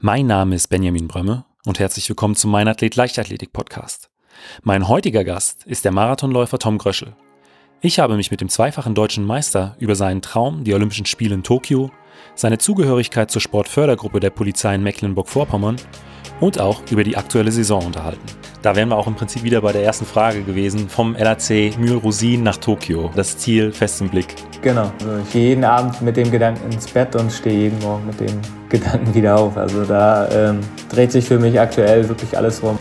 Mein Name ist Benjamin Brömme und herzlich willkommen zum Mein Athlet Leichtathletik Podcast. Mein heutiger Gast ist der Marathonläufer Tom Gröschel. Ich habe mich mit dem zweifachen deutschen Meister über seinen Traum, die Olympischen Spiele in Tokio, seine Zugehörigkeit zur Sportfördergruppe der Polizei in Mecklenburg-Vorpommern und auch über die aktuelle Saison unterhalten. Da wären wir auch im Prinzip wieder bei der ersten Frage gewesen, vom LAC Mühlrosin nach Tokio. Das Ziel fest im Blick. Genau, also ich gehe jeden Abend mit dem Gedanken ins Bett und stehe jeden Morgen mit dem Gedanken wieder auf. Also da ähm, dreht sich für mich aktuell wirklich alles rum.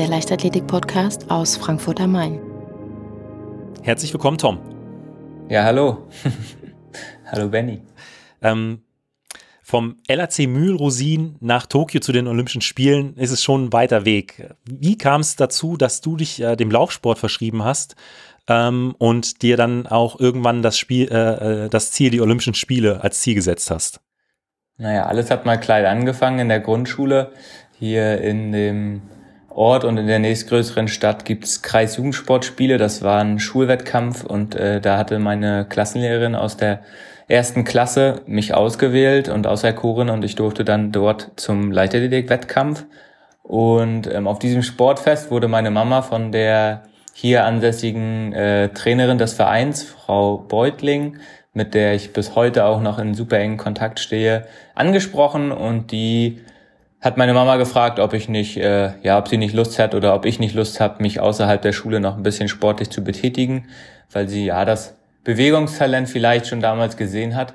Der Leichtathletik-Podcast aus Frankfurt am Main. Herzlich willkommen, Tom. Ja, hallo. hallo, Benny. Ähm, vom LAC Mühlrosin nach Tokio zu den Olympischen Spielen ist es schon ein weiter Weg. Wie kam es dazu, dass du dich äh, dem Laufsport verschrieben hast ähm, und dir dann auch irgendwann das, Spiel, äh, äh das Ziel, die Olympischen Spiele als Ziel gesetzt hast? Naja, alles hat mal klein angefangen in der Grundschule. Hier in dem Ort und in der nächstgrößeren Stadt gibt's Kreisjugendsportspiele. Das war ein Schulwettkampf und äh, da hatte meine Klassenlehrerin aus der ersten Klasse mich ausgewählt und auserkoren und ich durfte dann dort zum Leichtathletik-Wettkampf. Und ähm, auf diesem Sportfest wurde meine Mama von der hier ansässigen äh, Trainerin des Vereins, Frau Beutling, mit der ich bis heute auch noch in super engen Kontakt stehe, angesprochen und die hat meine Mama gefragt, ob ich nicht, äh, ja, ob sie nicht Lust hat oder ob ich nicht Lust habe, mich außerhalb der Schule noch ein bisschen sportlich zu betätigen, weil sie ja das Bewegungstalent vielleicht schon damals gesehen hat.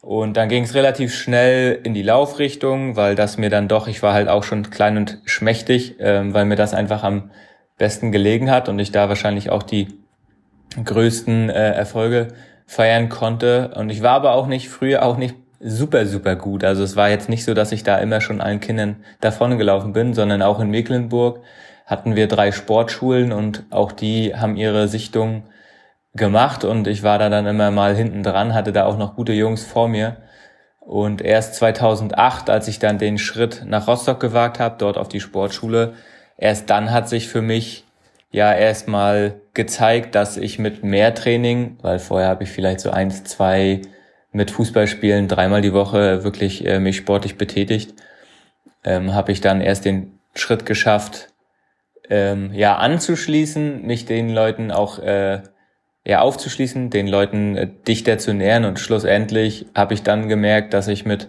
Und dann ging es relativ schnell in die Laufrichtung, weil das mir dann doch, ich war halt auch schon klein und schmächtig, ähm, weil mir das einfach am besten gelegen hat und ich da wahrscheinlich auch die größten äh, Erfolge feiern konnte. Und ich war aber auch nicht früher auch nicht super, super gut. Also es war jetzt nicht so, dass ich da immer schon allen Kindern davon gelaufen bin, sondern auch in Mecklenburg hatten wir drei Sportschulen und auch die haben ihre Sichtung gemacht und ich war da dann immer mal hinten dran, hatte da auch noch gute Jungs vor mir. Und erst 2008, als ich dann den Schritt nach Rostock gewagt habe, dort auf die Sportschule, erst dann hat sich für mich ja erstmal gezeigt, dass ich mit mehr Training, weil vorher habe ich vielleicht so eins, zwei mit Fußballspielen dreimal die Woche wirklich äh, mich sportlich betätigt, ähm, habe ich dann erst den Schritt geschafft, ähm, ja anzuschließen, mich den Leuten auch äh, ja aufzuschließen, den Leuten äh, dichter zu nähern. Und schlussendlich habe ich dann gemerkt, dass ich mit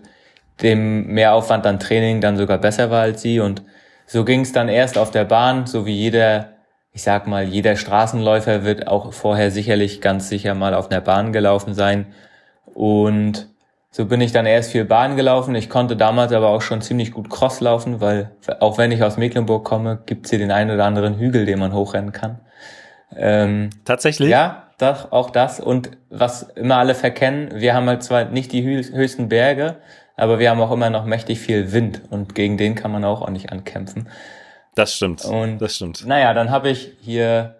dem Mehraufwand an Training dann sogar besser war als sie. Und so ging es dann erst auf der Bahn, so wie jeder, ich sag mal, jeder Straßenläufer wird auch vorher sicherlich ganz sicher mal auf einer Bahn gelaufen sein und so bin ich dann erst viel Bahn gelaufen. Ich konnte damals aber auch schon ziemlich gut Cross laufen, weil auch wenn ich aus Mecklenburg komme, gibt's hier den einen oder anderen Hügel, den man hochrennen kann. Ähm, Tatsächlich? Ja, das, auch das. Und was immer alle verkennen, wir haben halt zwar nicht die höchsten Berge, aber wir haben auch immer noch mächtig viel Wind und gegen den kann man auch, auch nicht ankämpfen. Das stimmt. Und das stimmt. Naja, dann habe ich hier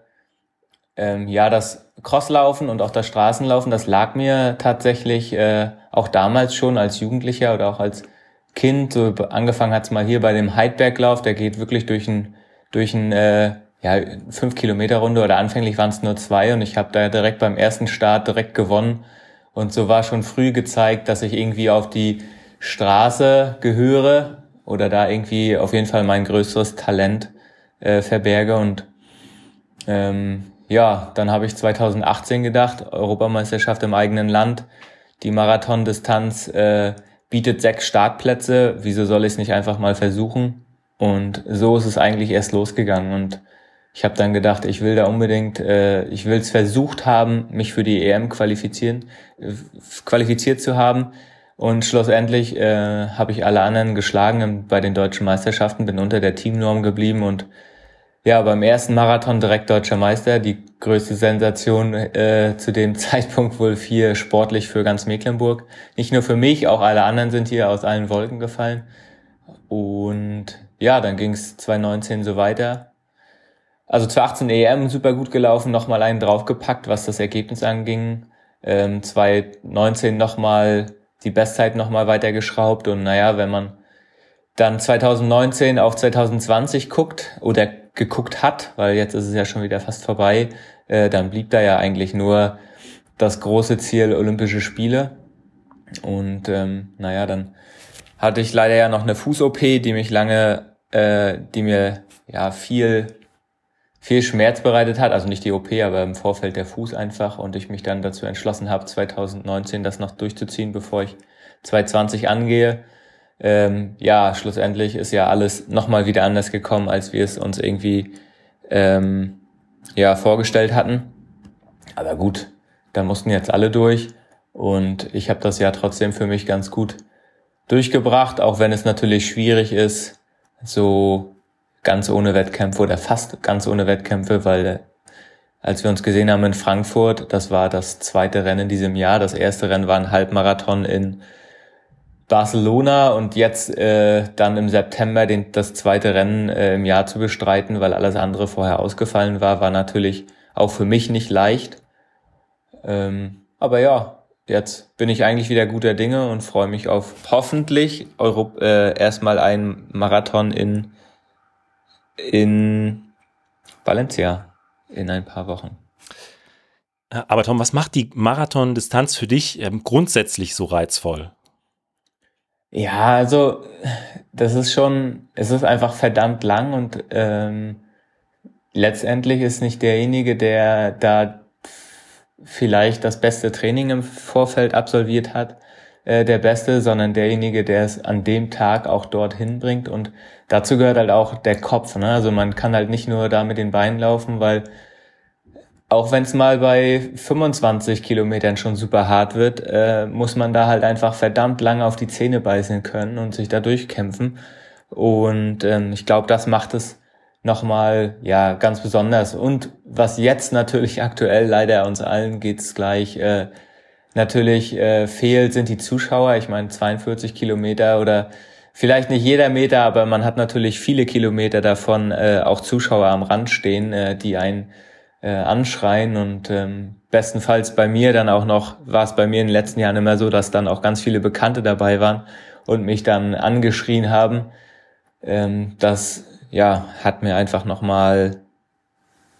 ähm, ja das Crosslaufen und auch das Straßenlaufen, das lag mir tatsächlich äh, auch damals schon als Jugendlicher oder auch als Kind. So angefangen hat's mal hier bei dem Heidberglauf, der geht wirklich durch ein durch ein äh, ja fünf Kilometer Runde oder anfänglich waren es nur zwei und ich habe da direkt beim ersten Start direkt gewonnen und so war schon früh gezeigt, dass ich irgendwie auf die Straße gehöre oder da irgendwie auf jeden Fall mein größeres Talent äh, verberge und ähm, ja, dann habe ich 2018 gedacht, Europameisterschaft im eigenen Land. Die Marathondistanz äh, bietet sechs Startplätze. Wieso soll ich es nicht einfach mal versuchen? Und so ist es eigentlich erst losgegangen. Und ich habe dann gedacht, ich will da unbedingt, äh, ich will es versucht haben, mich für die EM qualifizieren, äh, qualifiziert zu haben. Und schlussendlich äh, habe ich alle anderen geschlagen bei den deutschen Meisterschaften, bin unter der Teamnorm geblieben und ja, beim ersten Marathon direkt deutscher Meister, die größte Sensation äh, zu dem Zeitpunkt wohl vier sportlich für ganz Mecklenburg. Nicht nur für mich, auch alle anderen sind hier aus allen Wolken gefallen. Und ja, dann ging es 2019 so weiter. also 2018 EM super gut gelaufen, nochmal einen draufgepackt, was das Ergebnis anging. Ähm, 2019 nochmal die Bestzeit nochmal weitergeschraubt und naja, wenn man dann 2019 auf 2020 guckt oder geguckt hat, weil jetzt ist es ja schon wieder fast vorbei, äh, dann blieb da ja eigentlich nur das große Ziel Olympische Spiele. Und ähm, naja, dann hatte ich leider ja noch eine Fuß-OP, die mich lange, äh, die mir ja viel viel Schmerz bereitet hat, also nicht die OP, aber im Vorfeld der Fuß einfach und ich mich dann dazu entschlossen habe, 2019 das noch durchzuziehen, bevor ich 2020 angehe. Ähm, ja, schlussendlich ist ja alles nochmal wieder anders gekommen, als wir es uns irgendwie ähm, ja vorgestellt hatten. Aber gut, dann mussten jetzt alle durch und ich habe das ja trotzdem für mich ganz gut durchgebracht, auch wenn es natürlich schwierig ist, so ganz ohne Wettkämpfe oder fast ganz ohne Wettkämpfe, weil äh, als wir uns gesehen haben in Frankfurt, das war das zweite Rennen in diesem Jahr. Das erste Rennen war ein Halbmarathon in Barcelona und jetzt äh, dann im September den, das zweite Rennen äh, im Jahr zu bestreiten, weil alles andere vorher ausgefallen war, war natürlich auch für mich nicht leicht. Ähm, aber ja, jetzt bin ich eigentlich wieder guter Dinge und freue mich auf hoffentlich Euro, äh, erstmal einen Marathon in in Valencia in ein paar Wochen. Aber Tom, was macht die Marathon-Distanz für dich ähm, grundsätzlich so reizvoll? Ja, also das ist schon, es ist einfach verdammt lang und ähm, letztendlich ist nicht derjenige, der da vielleicht das beste Training im Vorfeld absolviert hat, äh, der Beste, sondern derjenige, der es an dem Tag auch dorthin bringt. Und dazu gehört halt auch der Kopf. Ne? Also man kann halt nicht nur da mit den Beinen laufen, weil auch wenn es mal bei 25 Kilometern schon super hart wird, äh, muss man da halt einfach verdammt lange auf die Zähne beißen können und sich da durchkämpfen. Und ähm, ich glaube, das macht es nochmal ja ganz besonders. Und was jetzt natürlich aktuell leider uns allen geht's gleich, äh, natürlich äh, fehlt, sind die Zuschauer. Ich meine, 42 Kilometer oder vielleicht nicht jeder Meter, aber man hat natürlich viele Kilometer davon äh, auch Zuschauer am Rand stehen, äh, die einen äh, anschreien und ähm, bestenfalls bei mir dann auch noch, war es bei mir in den letzten Jahren immer so, dass dann auch ganz viele Bekannte dabei waren und mich dann angeschrien haben. Ähm, das ja hat mir einfach nochmal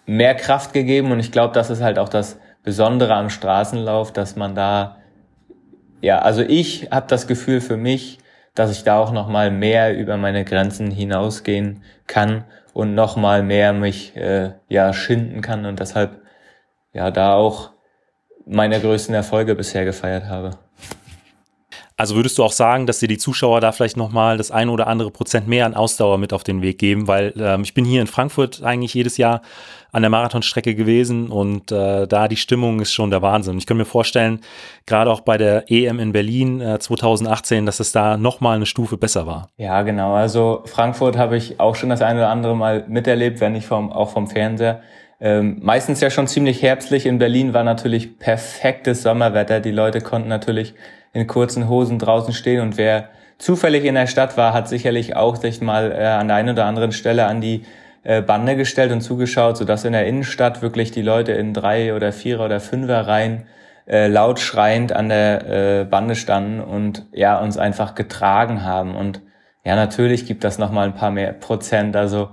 mehr Kraft gegeben und ich glaube, das ist halt auch das Besondere am Straßenlauf, dass man da, ja, also ich habe das Gefühl für mich, dass ich da auch noch mal mehr über meine Grenzen hinausgehen kann und noch mal mehr mich äh, ja schinden kann und deshalb ja da auch meine größten Erfolge bisher gefeiert habe. Also würdest du auch sagen, dass dir die Zuschauer da vielleicht nochmal das eine oder andere Prozent mehr an Ausdauer mit auf den Weg geben? Weil ähm, ich bin hier in Frankfurt eigentlich jedes Jahr an der Marathonstrecke gewesen und äh, da die Stimmung ist schon der Wahnsinn. Ich kann mir vorstellen, gerade auch bei der EM in Berlin äh, 2018, dass es da nochmal eine Stufe besser war. Ja, genau. Also Frankfurt habe ich auch schon das eine oder andere Mal miterlebt, wenn nicht vom, auch vom Fernseher. Ähm, meistens ja schon ziemlich herbstlich. In Berlin war natürlich perfektes Sommerwetter. Die Leute konnten natürlich in kurzen Hosen draußen stehen. Und wer zufällig in der Stadt war, hat sicherlich auch sich mal äh, an der einen oder anderen Stelle an die äh, Bande gestellt und zugeschaut, sodass in der Innenstadt wirklich die Leute in drei oder vierer oder fünfer Reihen äh, laut schreiend an der äh, Bande standen und ja uns einfach getragen haben. Und ja natürlich gibt das noch mal ein paar mehr Prozent. Also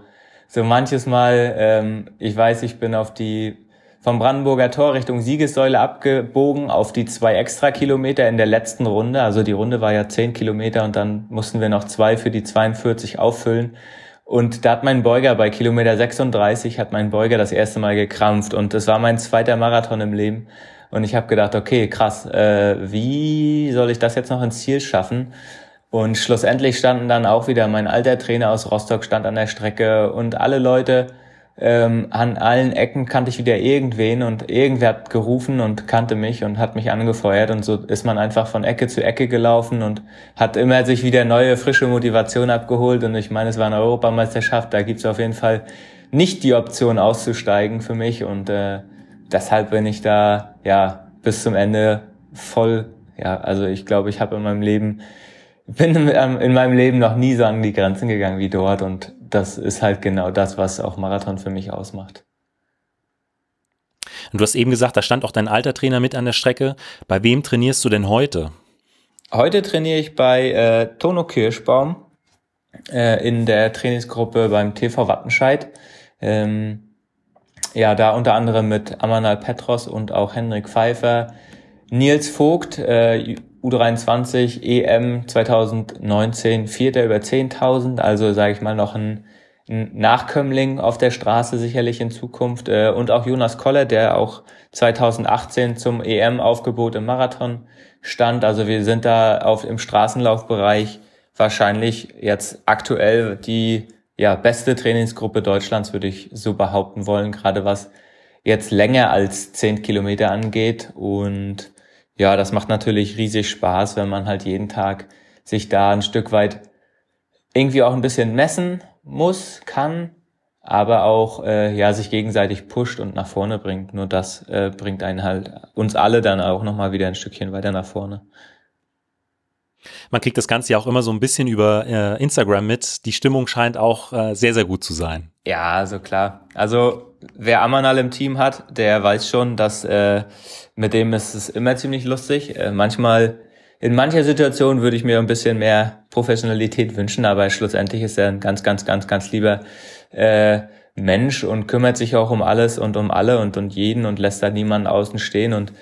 so manches Mal ähm, ich weiß ich bin auf die vom Brandenburger Tor Richtung Siegessäule abgebogen auf die zwei extra Kilometer in der letzten Runde. Also die Runde war ja zehn Kilometer und dann mussten wir noch zwei für die 42 auffüllen. Und da hat mein Beuger bei Kilometer 36 hat mein Beuger das erste Mal gekrampft und das war mein zweiter Marathon im Leben. Und ich habe gedacht, okay, krass, äh, wie soll ich das jetzt noch ins Ziel schaffen? Und schlussendlich standen dann auch wieder mein alter Trainer aus Rostock stand an der Strecke und alle Leute, ähm, an allen Ecken kannte ich wieder irgendwen und irgendwer hat gerufen und kannte mich und hat mich angefeuert und so ist man einfach von Ecke zu Ecke gelaufen und hat immer sich wieder neue, frische Motivation abgeholt und ich meine, es war eine Europameisterschaft, da gibt's auf jeden Fall nicht die Option auszusteigen für mich und äh, deshalb bin ich da ja bis zum Ende voll, ja, also ich glaube, ich habe in meinem Leben bin in meinem Leben noch nie so an die Grenzen gegangen wie dort und das ist halt genau das, was auch Marathon für mich ausmacht. Und du hast eben gesagt, da stand auch dein alter Trainer mit an der Strecke. Bei wem trainierst du denn heute? Heute trainiere ich bei äh, Tono Kirschbaum äh, in der Trainingsgruppe beim TV Wattenscheid. Ähm, ja, da unter anderem mit Amanal Petros und auch Henrik Pfeiffer, Nils Vogt, äh, U23 EM 2019, Vierter über 10.000, also sage ich mal noch ein, ein, Nachkömmling auf der Straße sicherlich in Zukunft äh, und auch Jonas Koller, der auch 2018 zum EM-Aufgebot im Marathon stand. Also wir sind da auf im Straßenlaufbereich wahrscheinlich jetzt aktuell die ja, beste Trainingsgruppe Deutschlands, würde ich so behaupten wollen, gerade was jetzt länger als zehn Kilometer angeht. Und ja, das macht natürlich riesig Spaß, wenn man halt jeden Tag sich da ein Stück weit irgendwie auch ein bisschen messen muss, kann, aber auch äh, ja sich gegenseitig pusht und nach vorne bringt. Nur das äh, bringt einen halt uns alle dann auch nochmal wieder ein Stückchen weiter nach vorne. Man kriegt das Ganze ja auch immer so ein bisschen über äh, Instagram mit. Die Stimmung scheint auch äh, sehr, sehr gut zu sein. Ja, also klar. Also wer Amanal im Team hat, der weiß schon, dass äh, mit dem ist es immer ziemlich lustig. Äh, manchmal, in mancher Situation würde ich mir ein bisschen mehr Professionalität wünschen, aber schlussendlich ist er ein ganz, ganz, ganz, ganz lieber äh, Mensch und kümmert sich auch um alles und um alle und, und jeden und lässt da niemanden außen stehen und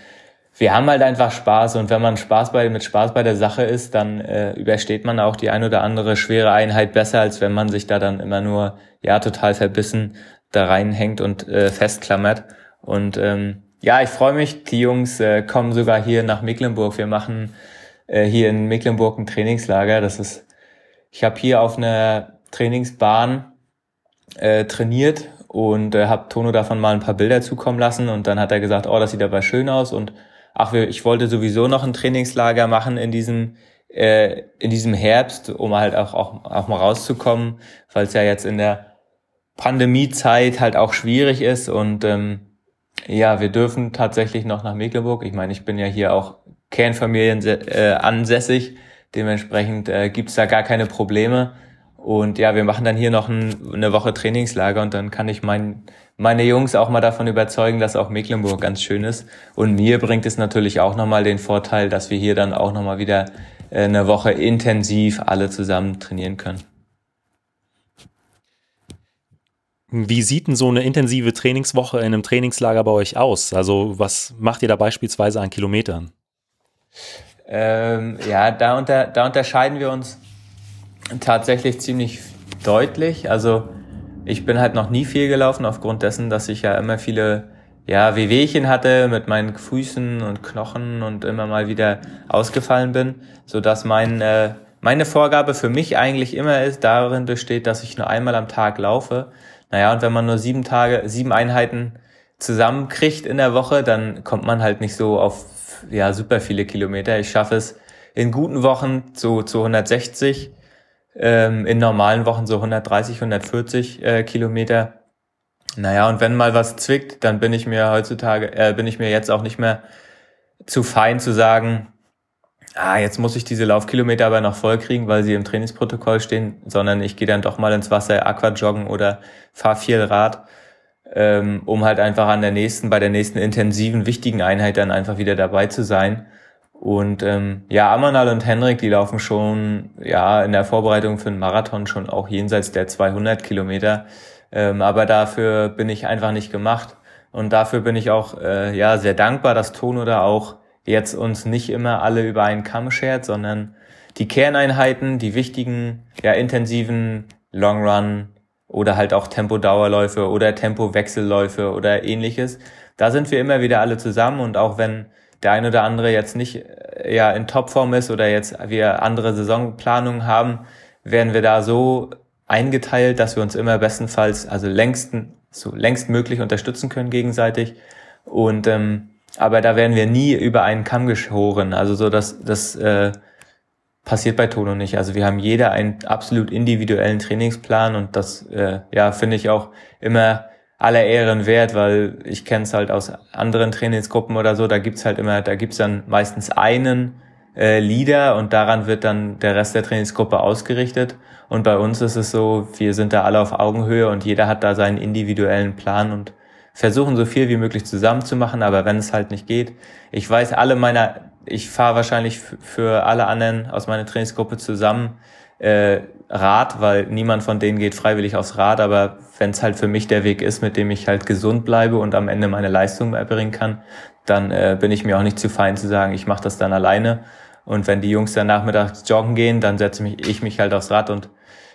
wir haben halt einfach Spaß und wenn man Spaß bei, mit Spaß bei der Sache ist, dann äh, übersteht man auch die ein oder andere schwere Einheit besser, als wenn man sich da dann immer nur ja total verbissen da reinhängt und äh, festklammert. Und ähm, ja, ich freue mich. Die Jungs äh, kommen sogar hier nach Mecklenburg. Wir machen äh, hier in Mecklenburg ein Trainingslager. Das ist, ich habe hier auf einer Trainingsbahn äh, trainiert und äh, habe Tono davon mal ein paar Bilder zukommen lassen und dann hat er gesagt, oh, das sieht aber schön aus und ach, ich wollte sowieso noch ein Trainingslager machen in diesem äh, in diesem Herbst, um halt auch, auch, auch mal rauszukommen, weil es ja jetzt in der Pandemiezeit halt auch schwierig ist und ähm, ja, wir dürfen tatsächlich noch nach Mecklenburg. Ich meine, ich bin ja hier auch Kernfamilien äh, ansässig, dementsprechend äh, gibt's da gar keine Probleme. Und ja, wir machen dann hier noch ein, eine Woche Trainingslager und dann kann ich mein, meine Jungs auch mal davon überzeugen, dass auch Mecklenburg ganz schön ist. Und mir bringt es natürlich auch nochmal den Vorteil, dass wir hier dann auch nochmal wieder äh, eine Woche intensiv alle zusammen trainieren können. Wie sieht denn so eine intensive Trainingswoche in einem Trainingslager bei euch aus? Also was macht ihr da beispielsweise an Kilometern? Ähm, ja, da, unter, da unterscheiden wir uns tatsächlich ziemlich deutlich. Also ich bin halt noch nie viel gelaufen aufgrund dessen, dass ich ja immer viele ja, Wehwehchen hatte mit meinen Füßen und Knochen und immer mal wieder ausgefallen bin, so dass mein äh, meine Vorgabe für mich eigentlich immer ist, darin besteht, dass ich nur einmal am Tag laufe. Naja, und wenn man nur sieben Tage, sieben Einheiten zusammenkriegt in der Woche, dann kommt man halt nicht so auf ja super viele Kilometer. Ich schaffe es in guten Wochen zu, zu 160 ähm, in normalen Wochen so 130, 140 äh, Kilometer. Naja, und wenn mal was zwickt, dann bin ich mir heutzutage, äh, bin ich mir jetzt auch nicht mehr zu fein zu sagen, ah, jetzt muss ich diese Laufkilometer aber noch voll kriegen, weil sie im Trainingsprotokoll stehen, sondern ich gehe dann doch mal ins Wasser, Aquajoggen oder fahr viel Rad, ähm, um halt einfach an der nächsten, bei der nächsten intensiven, wichtigen Einheit dann einfach wieder dabei zu sein. Und ähm, ja, Amanal und Henrik, die laufen schon ja in der Vorbereitung für einen Marathon schon auch jenseits der 200 Kilometer. Ähm, aber dafür bin ich einfach nicht gemacht. Und dafür bin ich auch äh, ja sehr dankbar, dass Tono da auch jetzt uns nicht immer alle über einen Kamm schert, sondern die Kerneinheiten, die wichtigen, ja intensiven Long Run oder halt auch Tempo-Dauerläufe oder Tempo-Wechselläufe oder ähnliches. Da sind wir immer wieder alle zusammen und auch wenn der ein oder andere jetzt nicht äh, ja in Topform ist oder jetzt wir andere Saisonplanungen haben, werden wir da so eingeteilt, dass wir uns immer bestenfalls, also längsten, so längst möglich unterstützen können gegenseitig. Und ähm, aber da werden wir nie über einen Kamm geschoren. Also so, dass das äh, passiert bei Tono nicht. Also wir haben jeder einen absolut individuellen Trainingsplan und das äh, ja finde ich auch immer aller Ehren wert, weil ich kenne es halt aus anderen Trainingsgruppen oder so, da gibt's halt immer, da gibt's dann meistens einen äh, Leader und daran wird dann der Rest der Trainingsgruppe ausgerichtet. Und bei uns ist es so, wir sind da alle auf Augenhöhe und jeder hat da seinen individuellen Plan und versuchen so viel wie möglich zusammen zu machen, aber wenn es halt nicht geht, ich weiß, alle meiner, ich fahre wahrscheinlich für alle anderen aus meiner Trainingsgruppe zusammen äh, Rad, weil niemand von denen geht freiwillig aufs Rad, aber wenn es halt für mich der Weg ist, mit dem ich halt gesund bleibe und am Ende meine Leistung erbringen kann, dann äh, bin ich mir auch nicht zu fein zu sagen, ich mache das dann alleine. Und wenn die Jungs dann nachmittags joggen gehen, dann setze mich, ich mich halt aufs Rad und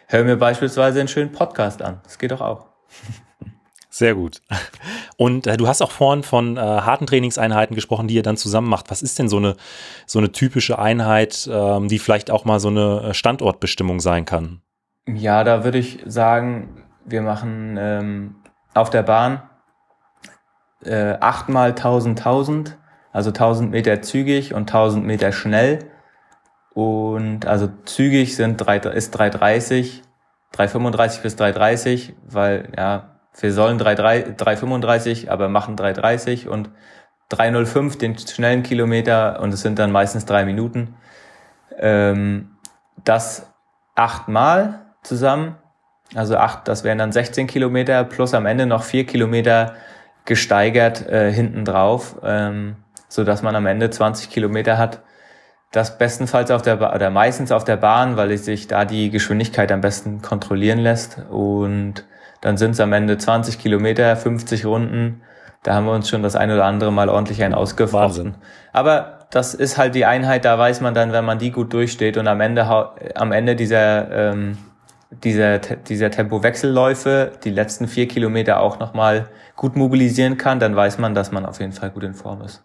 höre mir beispielsweise einen schönen Podcast an. Das geht doch auch. Sehr gut. Und äh, du hast auch vorhin von äh, harten Trainingseinheiten gesprochen, die ihr dann zusammen macht. Was ist denn so eine, so eine typische Einheit, ähm, die vielleicht auch mal so eine äh, Standortbestimmung sein kann? Ja, da würde ich sagen, wir machen ähm, auf der Bahn äh, achtmal 1000, 1000, also 1000 Meter zügig und 1000 Meter schnell. Und also zügig sind drei, ist 330, 335 bis 330, weil ja wir sollen 3,35, aber machen 3,30 und 3,05 den schnellen Kilometer und es sind dann meistens drei Minuten. Ähm, das achtmal zusammen, also acht, das wären dann 16 Kilometer plus am Ende noch vier Kilometer gesteigert äh, hinten drauf, ähm, so dass man am Ende 20 Kilometer hat. Das bestenfalls auf der ba oder meistens auf der Bahn, weil sich da die Geschwindigkeit am besten kontrollieren lässt und dann sind es am Ende 20 Kilometer, 50 Runden. Da haben wir uns schon das ein oder andere Mal ordentlich ein ausgefochten. Aber das ist halt die Einheit, da weiß man dann, wenn man die gut durchsteht und am Ende, am Ende dieser, ähm, dieser, dieser Tempowechselläufe die letzten vier Kilometer auch nochmal gut mobilisieren kann, dann weiß man, dass man auf jeden Fall gut in Form ist.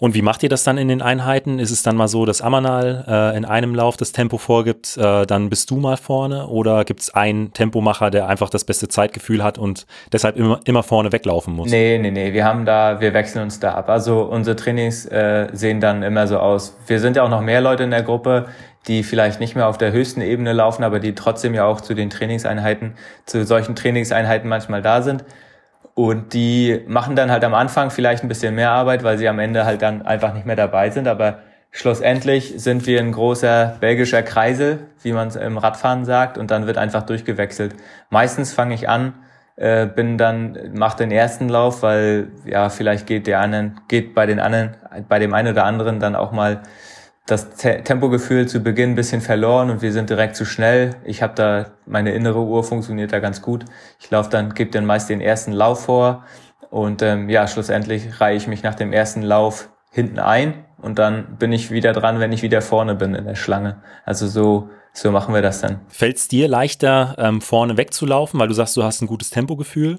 Und wie macht ihr das dann in den Einheiten? Ist es dann mal so, dass Amanal äh, in einem Lauf das Tempo vorgibt, äh, dann bist du mal vorne? Oder gibt es einen Tempomacher, der einfach das beste Zeitgefühl hat und deshalb immer, immer vorne weglaufen muss? Nee, nee, nee. Wir haben da, wir wechseln uns da ab. Also unsere Trainings äh, sehen dann immer so aus. Wir sind ja auch noch mehr Leute in der Gruppe, die vielleicht nicht mehr auf der höchsten Ebene laufen, aber die trotzdem ja auch zu den Trainingseinheiten, zu solchen Trainingseinheiten manchmal da sind. Und die machen dann halt am Anfang vielleicht ein bisschen mehr Arbeit, weil sie am Ende halt dann einfach nicht mehr dabei sind. Aber schlussendlich sind wir ein großer belgischer Kreisel, wie man es im Radfahren sagt, und dann wird einfach durchgewechselt. Meistens fange ich an, äh, bin dann, mach den ersten Lauf, weil ja, vielleicht geht der anderen, geht bei den anderen, bei dem einen oder anderen dann auch mal das Tempogefühl zu Beginn ein bisschen verloren und wir sind direkt zu schnell. Ich habe da, meine innere Uhr funktioniert da ganz gut. Ich laufe dann, gebe dann meist den ersten Lauf vor und ähm, ja, schlussendlich reihe ich mich nach dem ersten Lauf hinten ein und dann bin ich wieder dran, wenn ich wieder vorne bin in der Schlange. Also so so machen wir das dann. Fällt es dir leichter, ähm, vorne wegzulaufen, weil du sagst, du hast ein gutes Tempogefühl?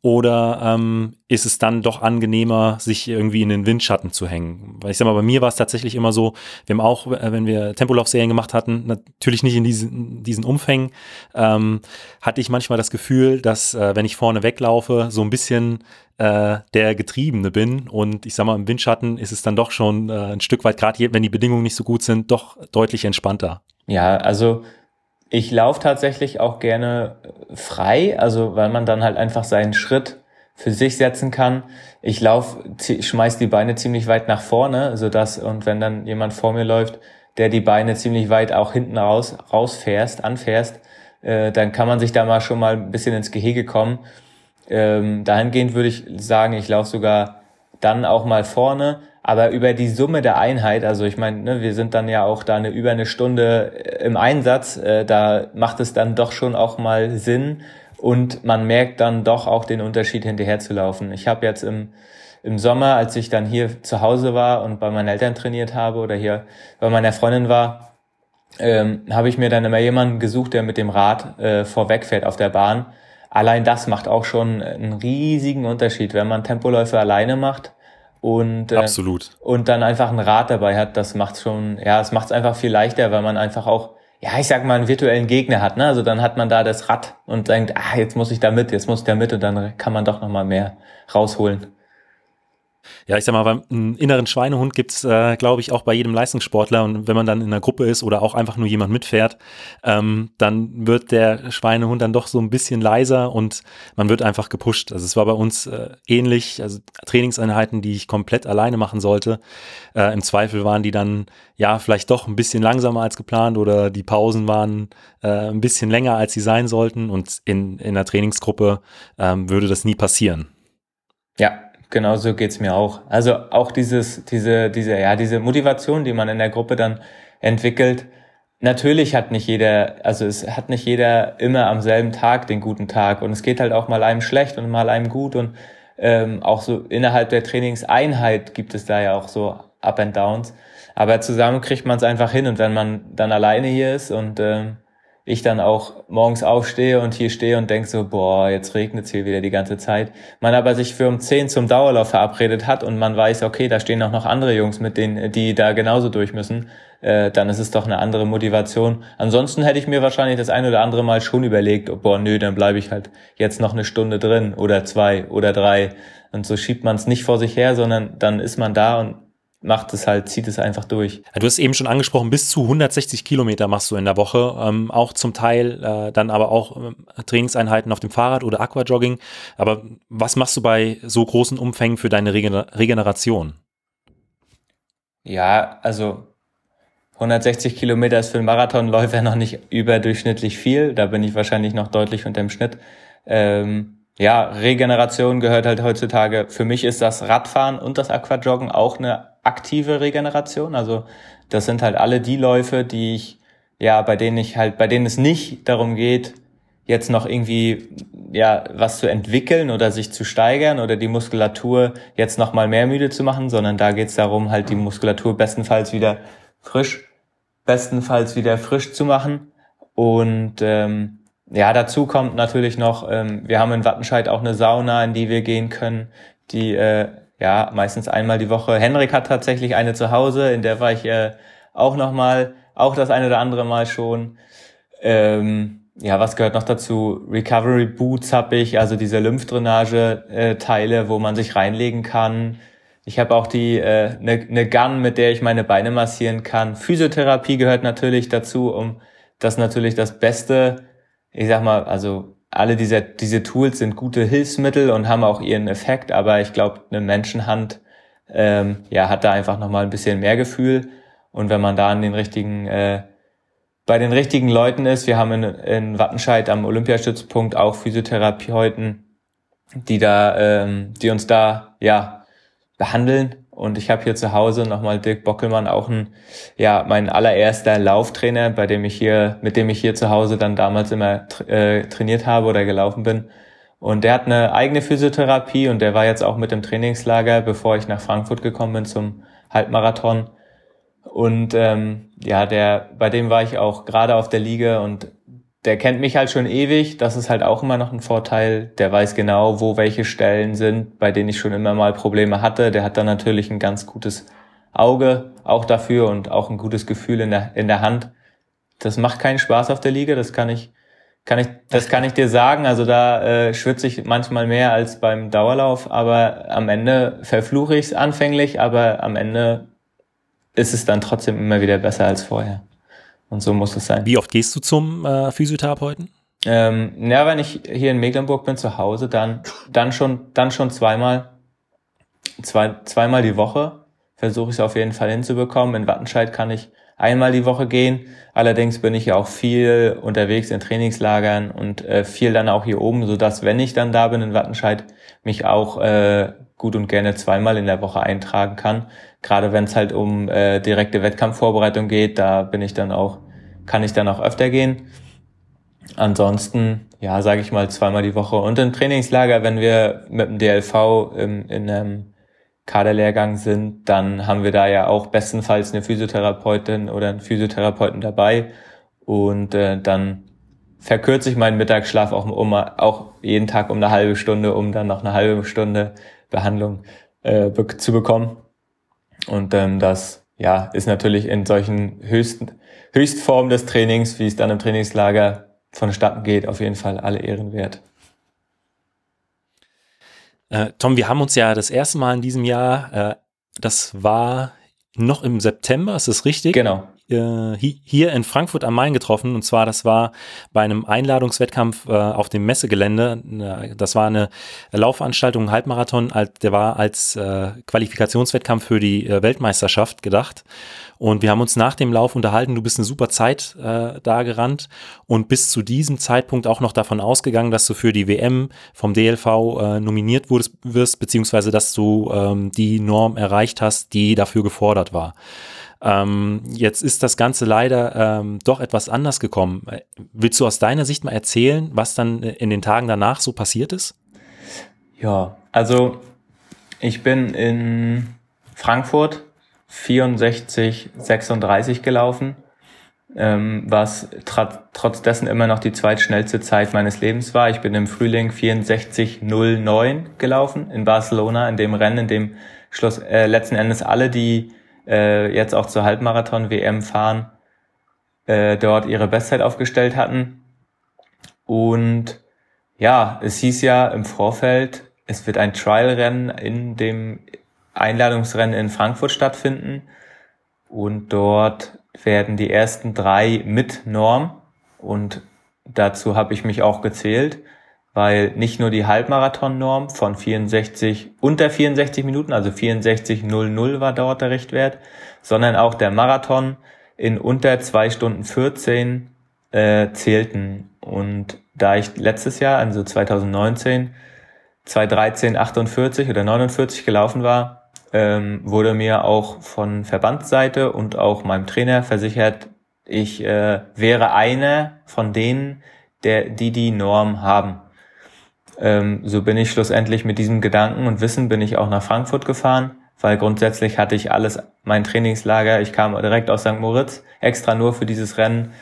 Oder ähm, ist es dann doch angenehmer, sich irgendwie in den Windschatten zu hängen? Weil ich sag mal, bei mir war es tatsächlich immer so, wir haben auch, äh, wenn wir Tempolaufserien gemacht hatten, natürlich nicht in diesen, diesen Umfängen, ähm, hatte ich manchmal das Gefühl, dass äh, wenn ich vorne weglaufe, so ein bisschen äh, der Getriebene bin. Und ich sag mal, im Windschatten ist es dann doch schon äh, ein Stück weit, gerade wenn die Bedingungen nicht so gut sind, doch deutlich entspannter. Ja, also ich laufe tatsächlich auch gerne äh, frei, also weil man dann halt einfach seinen Schritt für sich setzen kann. Ich lauf, schmeiß die Beine ziemlich weit nach vorne, so dass und wenn dann jemand vor mir läuft, der die Beine ziemlich weit auch hinten raus rausfährst, anfährst, äh, dann kann man sich da mal schon mal ein bisschen ins Gehege kommen. Ähm, dahingehend würde ich sagen, ich laufe sogar dann auch mal vorne, aber über die Summe der Einheit, also ich meine, ne, wir sind dann ja auch da eine über eine Stunde äh, im Einsatz, äh, da macht es dann doch schon auch mal Sinn und man merkt dann doch auch den Unterschied hinterher zu laufen. Ich habe jetzt im im Sommer, als ich dann hier zu Hause war und bei meinen Eltern trainiert habe oder hier bei meiner Freundin war, ähm, habe ich mir dann immer jemanden gesucht, der mit dem Rad äh, vorwegfährt auf der Bahn. Allein das macht auch schon einen riesigen Unterschied, wenn man Tempoläufe alleine macht und äh, absolut und dann einfach ein Rad dabei hat, das macht schon, ja, es macht es einfach viel leichter, weil man einfach auch, ja, ich sag mal, einen virtuellen Gegner hat, ne? Also dann hat man da das Rad und denkt, ah, jetzt muss ich da mit, jetzt muss ich da mit und dann kann man doch noch mal mehr rausholen. Ja, ich sag mal, beim inneren Schweinehund gibt's, äh, glaube ich, auch bei jedem Leistungssportler. Und wenn man dann in einer Gruppe ist oder auch einfach nur jemand mitfährt, ähm, dann wird der Schweinehund dann doch so ein bisschen leiser und man wird einfach gepusht. Also es war bei uns äh, ähnlich, also Trainingseinheiten, die ich komplett alleine machen sollte. Äh, Im Zweifel waren die dann ja vielleicht doch ein bisschen langsamer als geplant oder die Pausen waren äh, ein bisschen länger, als sie sein sollten. Und in, in einer Trainingsgruppe ähm, würde das nie passieren. Ja, genau so geht's mir auch. Also auch dieses, diese, diese, ja, diese Motivation, die man in der Gruppe dann entwickelt. Natürlich hat nicht jeder, also es hat nicht jeder immer am selben Tag den guten Tag und es geht halt auch mal einem schlecht und mal einem gut und ähm, auch so innerhalb der Trainingseinheit gibt es da ja auch so Up and Downs. Aber zusammen kriegt man es einfach hin und wenn man dann alleine hier ist und ähm, ich dann auch morgens aufstehe und hier stehe und denke so, boah, jetzt regnet es hier wieder die ganze Zeit. Man aber sich für um 10 zum Dauerlauf verabredet hat und man weiß, okay, da stehen auch noch andere Jungs mit denen, die da genauso durch müssen, äh, dann ist es doch eine andere Motivation. Ansonsten hätte ich mir wahrscheinlich das ein oder andere Mal schon überlegt, oh, boah, nö, dann bleibe ich halt jetzt noch eine Stunde drin oder zwei oder drei. Und so schiebt man es nicht vor sich her, sondern dann ist man da und macht es halt, zieht es einfach durch. Du hast eben schon angesprochen, bis zu 160 Kilometer machst du in der Woche, ähm, auch zum Teil äh, dann aber auch äh, Trainingseinheiten auf dem Fahrrad oder Aquajogging. Aber was machst du bei so großen Umfängen für deine Regener Regeneration? Ja, also 160 Kilometer ist für einen Marathonläufer noch nicht überdurchschnittlich viel. Da bin ich wahrscheinlich noch deutlich unter dem Schnitt. Ähm, ja, Regeneration gehört halt heutzutage. Für mich ist das Radfahren und das Aquajoggen auch eine aktive Regeneration. Also das sind halt alle die Läufe, die ich, ja, bei denen ich halt, bei denen es nicht darum geht, jetzt noch irgendwie ja was zu entwickeln oder sich zu steigern oder die Muskulatur jetzt noch mal mehr müde zu machen, sondern da geht es darum, halt die Muskulatur bestenfalls wieder frisch, bestenfalls wieder frisch zu machen. Und ähm, ja, dazu kommt natürlich noch, ähm, wir haben in Wattenscheid auch eine Sauna, in die wir gehen können, die äh, ja, meistens einmal die Woche. Henrik hat tatsächlich eine zu Hause, in der war ich äh, auch noch mal, auch das eine oder andere Mal schon. Ähm, ja, was gehört noch dazu? Recovery Boots habe ich, also diese Lymphdrainage-Teile, äh, wo man sich reinlegen kann. Ich habe auch die äh, ne, ne Gun, mit der ich meine Beine massieren kann. Physiotherapie gehört natürlich dazu, um das natürlich das Beste, ich sag mal, also alle diese, diese Tools sind gute Hilfsmittel und haben auch ihren Effekt, aber ich glaube, eine Menschenhand ähm, ja, hat da einfach nochmal ein bisschen mehr Gefühl. Und wenn man da an den richtigen, äh, bei den richtigen Leuten ist, wir haben in, in Wattenscheid am Olympiastützpunkt auch Physiotherapeuten, die da, ähm, die uns da ja behandeln und ich habe hier zu Hause nochmal Dirk Bockelmann, auch ein, ja, mein allererster Lauftrainer, bei dem ich hier, mit dem ich hier zu Hause dann damals immer äh, trainiert habe oder gelaufen bin. Und der hat eine eigene Physiotherapie und der war jetzt auch mit im Trainingslager, bevor ich nach Frankfurt gekommen bin zum Halbmarathon. Und ähm, ja, der, bei dem war ich auch gerade auf der Liga und der kennt mich halt schon ewig. Das ist halt auch immer noch ein Vorteil. Der weiß genau, wo welche Stellen sind, bei denen ich schon immer mal Probleme hatte. Der hat dann natürlich ein ganz gutes Auge auch dafür und auch ein gutes Gefühl in der, in der Hand. Das macht keinen Spaß auf der Liga. Das kann ich, kann ich, das kann ich dir sagen. Also da äh, schwitze ich manchmal mehr als beim Dauerlauf, aber am Ende verfluche ich es anfänglich, aber am Ende ist es dann trotzdem immer wieder besser als vorher. Und so muss es sein. Wie oft gehst du zum äh, Physiotherapeuten? Ähm, ja, wenn ich hier in Mecklenburg bin zu Hause, dann, dann schon, dann schon zweimal, zwei, zweimal die Woche versuche ich es auf jeden Fall hinzubekommen. In Wattenscheid kann ich einmal die Woche gehen. Allerdings bin ich ja auch viel unterwegs in Trainingslagern und äh, viel dann auch hier oben, so dass wenn ich dann da bin in Wattenscheid, mich auch äh, gut und gerne zweimal in der Woche eintragen kann. Gerade wenn es halt um äh, direkte Wettkampfvorbereitung geht, da bin ich dann auch, kann ich dann auch öfter gehen. Ansonsten, ja, sage ich mal zweimal die Woche. Und im Trainingslager, wenn wir mit dem DLV im, in einem Kaderlehrgang sind, dann haben wir da ja auch bestenfalls eine Physiotherapeutin oder einen Physiotherapeuten dabei. Und äh, dann verkürze ich meinen Mittagsschlaf auch, um, auch jeden Tag um eine halbe Stunde, um dann noch eine halbe Stunde Behandlung äh, zu bekommen. Und ähm, das ja, ist natürlich in solchen höchsten, Höchstformen des Trainings, wie es dann im Trainingslager vonstatten geht, auf jeden Fall alle Ehren wert. Äh, Tom, wir haben uns ja das erste Mal in diesem Jahr, äh, das war noch im September, ist das richtig? Genau äh, hier in Frankfurt am Main getroffen. Und zwar, das war bei einem Einladungswettkampf äh, auf dem Messegelände. Das war eine Laufveranstaltung, ein Halbmarathon, der war als äh, Qualifikationswettkampf für die äh, Weltmeisterschaft gedacht. Und wir haben uns nach dem Lauf unterhalten, du bist eine super Zeit äh, da gerannt und bis zu diesem Zeitpunkt auch noch davon ausgegangen, dass du für die WM vom DLV äh, nominiert wurdest, wirst, beziehungsweise dass du ähm, die Norm erreicht hast, die dafür gefordert war. Ähm, jetzt ist das Ganze leider ähm, doch etwas anders gekommen. Willst du aus deiner Sicht mal erzählen, was dann in den Tagen danach so passiert ist? Ja, also ich bin in Frankfurt 64, 36 gelaufen, ähm, was trotz dessen immer noch die zweitschnellste Zeit meines Lebens war. Ich bin im Frühling 64,09 gelaufen in Barcelona, in dem Rennen, in dem Schluss, äh, letzten Endes alle, die äh, jetzt auch zur Halbmarathon-WM fahren, äh, dort ihre Bestzeit aufgestellt hatten. Und ja, es hieß ja im Vorfeld, es wird ein Trial-Rennen in dem Einladungsrennen in Frankfurt stattfinden. Und dort werden die ersten drei mit Norm. Und dazu habe ich mich auch gezählt weil nicht nur die Halbmarathon-Norm von 64 unter 64 Minuten, also 64,00 war dort der Richtwert, sondern auch der Marathon in unter zwei Stunden 14 äh, zählten. Und da ich letztes Jahr, also 2019, 213, 48 oder 49 gelaufen war, ähm, wurde mir auch von Verbandsseite und auch meinem Trainer versichert, ich äh, wäre einer von denen, der, die die Norm haben. Ähm, so bin ich schlussendlich mit diesem Gedanken und Wissen bin ich auch nach Frankfurt gefahren, weil grundsätzlich hatte ich alles, mein Trainingslager, ich kam direkt aus St. Moritz, extra nur für dieses Rennen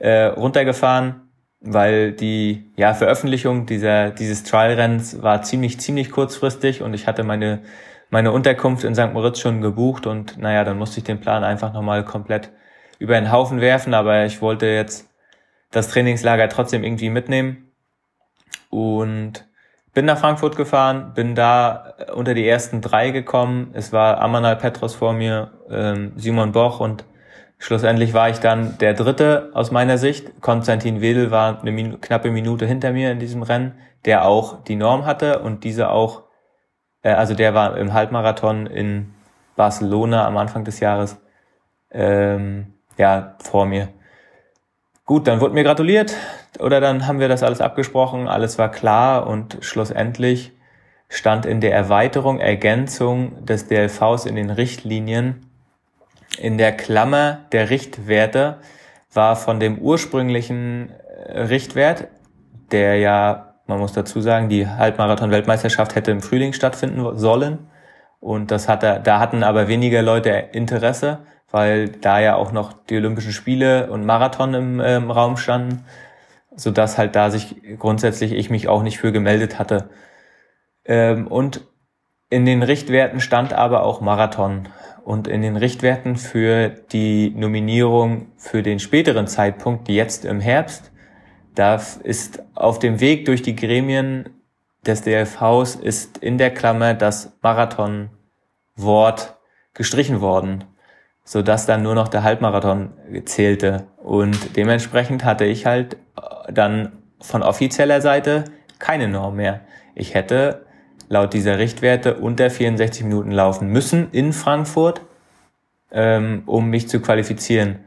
äh, runtergefahren, weil die ja, Veröffentlichung dieser, dieses Trial-Rennens war ziemlich, ziemlich kurzfristig und ich hatte meine, meine Unterkunft in St. Moritz schon gebucht und naja, dann musste ich den Plan einfach nochmal komplett über den Haufen werfen, aber ich wollte jetzt das Trainingslager trotzdem irgendwie mitnehmen und bin nach Frankfurt gefahren, bin da äh, unter die ersten drei gekommen. Es war Amanal Petros vor mir, ähm, Simon Boch und schlussendlich war ich dann der Dritte aus meiner Sicht. Konstantin Wedel war eine Minu knappe Minute hinter mir in diesem Rennen, der auch die Norm hatte und diese auch, äh, also der war im Halbmarathon in Barcelona am Anfang des Jahres, ähm, ja, vor mir. Gut, dann wurde mir gratuliert oder dann haben wir das alles abgesprochen, alles war klar und schlussendlich stand in der Erweiterung, Ergänzung des DLVs in den Richtlinien in der Klammer der Richtwerte war von dem ursprünglichen äh, Richtwert, der ja, man muss dazu sagen, die Halbmarathon-Weltmeisterschaft hätte im Frühling stattfinden sollen. Und das hatte, da hatten aber weniger Leute Interesse weil da ja auch noch die Olympischen Spiele und Marathon im, äh, im Raum standen, so dass halt da sich grundsätzlich ich mich auch nicht für gemeldet hatte. Ähm, und in den Richtwerten stand aber auch Marathon. Und in den Richtwerten für die Nominierung für den späteren Zeitpunkt, jetzt im Herbst, da ist auf dem Weg durch die Gremien des DFVs ist in der Klammer das Marathon-Wort gestrichen worden so dass dann nur noch der Halbmarathon zählte. Und dementsprechend hatte ich halt äh, dann von offizieller Seite keine Norm mehr. Ich hätte laut dieser Richtwerte unter 64 Minuten laufen müssen in Frankfurt, ähm, um mich zu qualifizieren.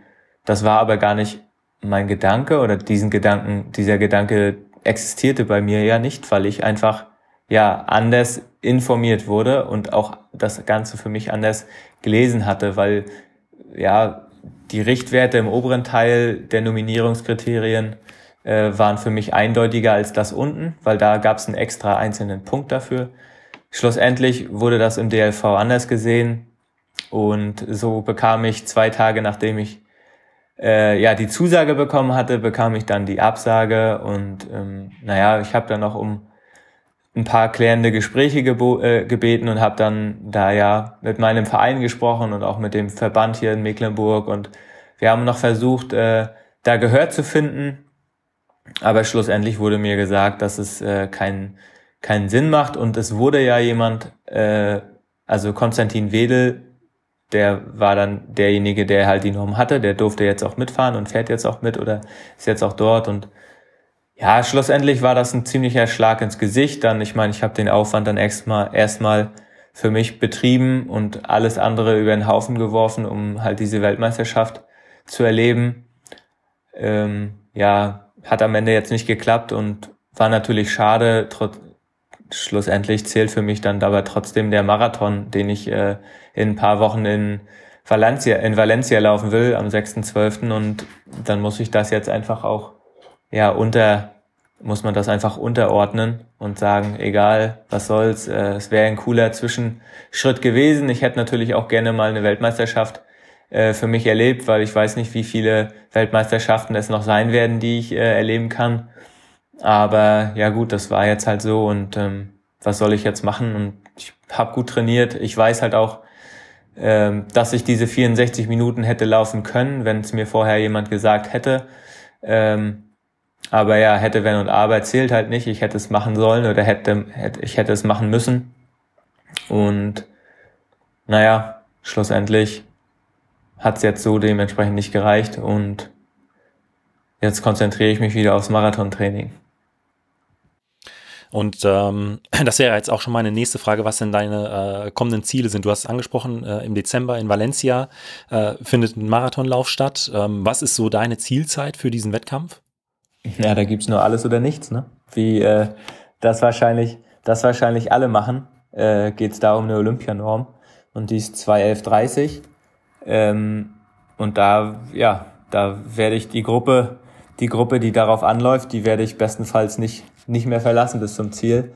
Das war aber gar nicht mein Gedanke oder diesen Gedanken, dieser Gedanke existierte bei mir ja nicht, weil ich einfach ja anders informiert wurde und auch das Ganze für mich anders gelesen hatte, weil ja, die Richtwerte im oberen Teil der Nominierungskriterien äh, waren für mich eindeutiger als das unten, weil da gab es einen extra einzelnen Punkt dafür. Schlussendlich wurde das im DLV anders gesehen und so bekam ich zwei Tage nachdem ich äh, ja die Zusage bekommen hatte, bekam ich dann die Absage und ähm, naja, ich habe dann noch um ein paar klärende Gespräche äh, gebeten und habe dann da ja mit meinem Verein gesprochen und auch mit dem Verband hier in Mecklenburg. Und wir haben noch versucht, äh, da Gehör zu finden, aber schlussendlich wurde mir gesagt, dass es äh, kein keinen Sinn macht. Und es wurde ja jemand, äh, also Konstantin Wedel, der war dann derjenige, der halt die Norm hatte, der durfte jetzt auch mitfahren und fährt jetzt auch mit oder ist jetzt auch dort. Und ja, schlussendlich war das ein ziemlicher Schlag ins Gesicht. Dann, ich meine, ich habe den Aufwand dann erstmal erstmal für mich betrieben und alles andere über den Haufen geworfen, um halt diese Weltmeisterschaft zu erleben. Ähm, ja, hat am Ende jetzt nicht geklappt und war natürlich schade. Trotz, schlussendlich zählt für mich dann dabei trotzdem der Marathon, den ich äh, in ein paar Wochen in Valencia, in Valencia laufen will am 6.12. und dann muss ich das jetzt einfach auch ja unter muss man das einfach unterordnen und sagen, egal, was soll's, äh, es wäre ein cooler Zwischenschritt gewesen. Ich hätte natürlich auch gerne mal eine Weltmeisterschaft äh, für mich erlebt, weil ich weiß nicht, wie viele Weltmeisterschaften es noch sein werden, die ich äh, erleben kann. Aber ja gut, das war jetzt halt so und ähm, was soll ich jetzt machen? Und ich habe gut trainiert. Ich weiß halt auch, ähm, dass ich diese 64 Minuten hätte laufen können, wenn es mir vorher jemand gesagt hätte. Ähm, aber ja, hätte, wenn und aber zählt halt nicht. Ich hätte es machen sollen oder hätte, hätte ich hätte es machen müssen. Und naja, schlussendlich hat es jetzt so dementsprechend nicht gereicht und jetzt konzentriere ich mich wieder aufs Marathontraining. Und ähm, das wäre jetzt auch schon meine nächste Frage, was denn deine äh, kommenden Ziele sind. Du hast es angesprochen, äh, im Dezember in Valencia äh, findet ein Marathonlauf statt. Ähm, was ist so deine Zielzeit für diesen Wettkampf? Ja, da gibt's nur alles oder nichts, ne? Wie äh, das wahrscheinlich, das wahrscheinlich alle machen, äh, geht da um eine Olympianorm und die ist 2.11.30. Ähm, und da, ja, da werde ich die Gruppe, die Gruppe, die darauf anläuft, die werde ich bestenfalls nicht, nicht mehr verlassen bis zum Ziel.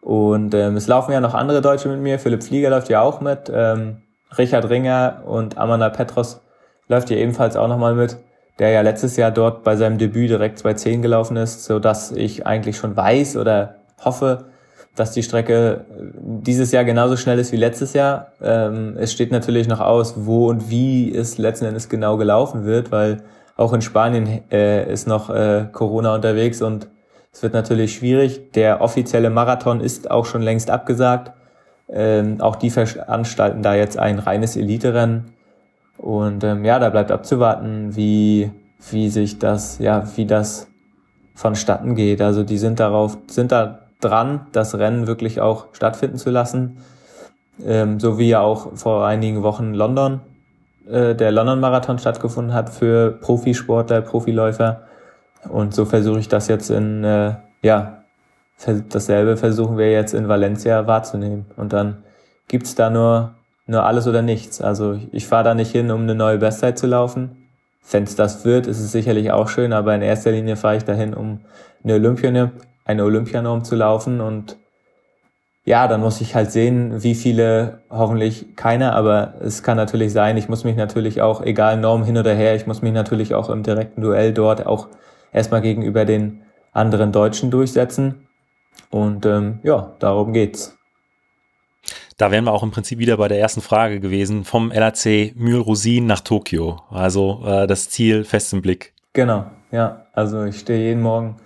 Und ähm, es laufen ja noch andere Deutsche mit mir. Philipp Flieger läuft ja auch mit. Ähm, Richard Ringer und Amanda Petros läuft ja ebenfalls auch nochmal mit der ja letztes Jahr dort bei seinem Debüt direkt 2.10 gelaufen ist, so dass ich eigentlich schon weiß oder hoffe, dass die Strecke dieses Jahr genauso schnell ist wie letztes Jahr. Ähm, es steht natürlich noch aus, wo und wie es letzten Endes genau gelaufen wird, weil auch in Spanien äh, ist noch äh, Corona unterwegs und es wird natürlich schwierig. Der offizielle Marathon ist auch schon längst abgesagt. Ähm, auch die veranstalten da jetzt ein reines Elite-Rennen. Und ähm, ja, da bleibt abzuwarten, wie, wie sich das, ja, wie das vonstatten geht. Also die sind darauf, sind da dran, das Rennen wirklich auch stattfinden zu lassen. Ähm, so wie ja auch vor einigen Wochen London, äh, der London-Marathon stattgefunden hat für Profisportler, Profiläufer. Und so versuche ich das jetzt in, äh, ja, dasselbe versuchen wir jetzt in Valencia wahrzunehmen. Und dann gibt's da nur nur alles oder nichts. Also ich fahre da nicht hin, um eine neue Bestzeit zu laufen. Wenn es das wird, ist es sicherlich auch schön, aber in erster Linie fahre ich dahin, um eine, Olympia, eine Olympianorm zu laufen und ja, dann muss ich halt sehen, wie viele, hoffentlich keiner, aber es kann natürlich sein, ich muss mich natürlich auch, egal Norm hin oder her, ich muss mich natürlich auch im direkten Duell dort auch erstmal gegenüber den anderen Deutschen durchsetzen. Und ähm, ja, darum geht's. Da wären wir auch im Prinzip wieder bei der ersten Frage gewesen, vom LAC Mühlrosin nach Tokio. Also äh, das Ziel fest im Blick. Genau, ja. Also ich stehe jeden Morgen,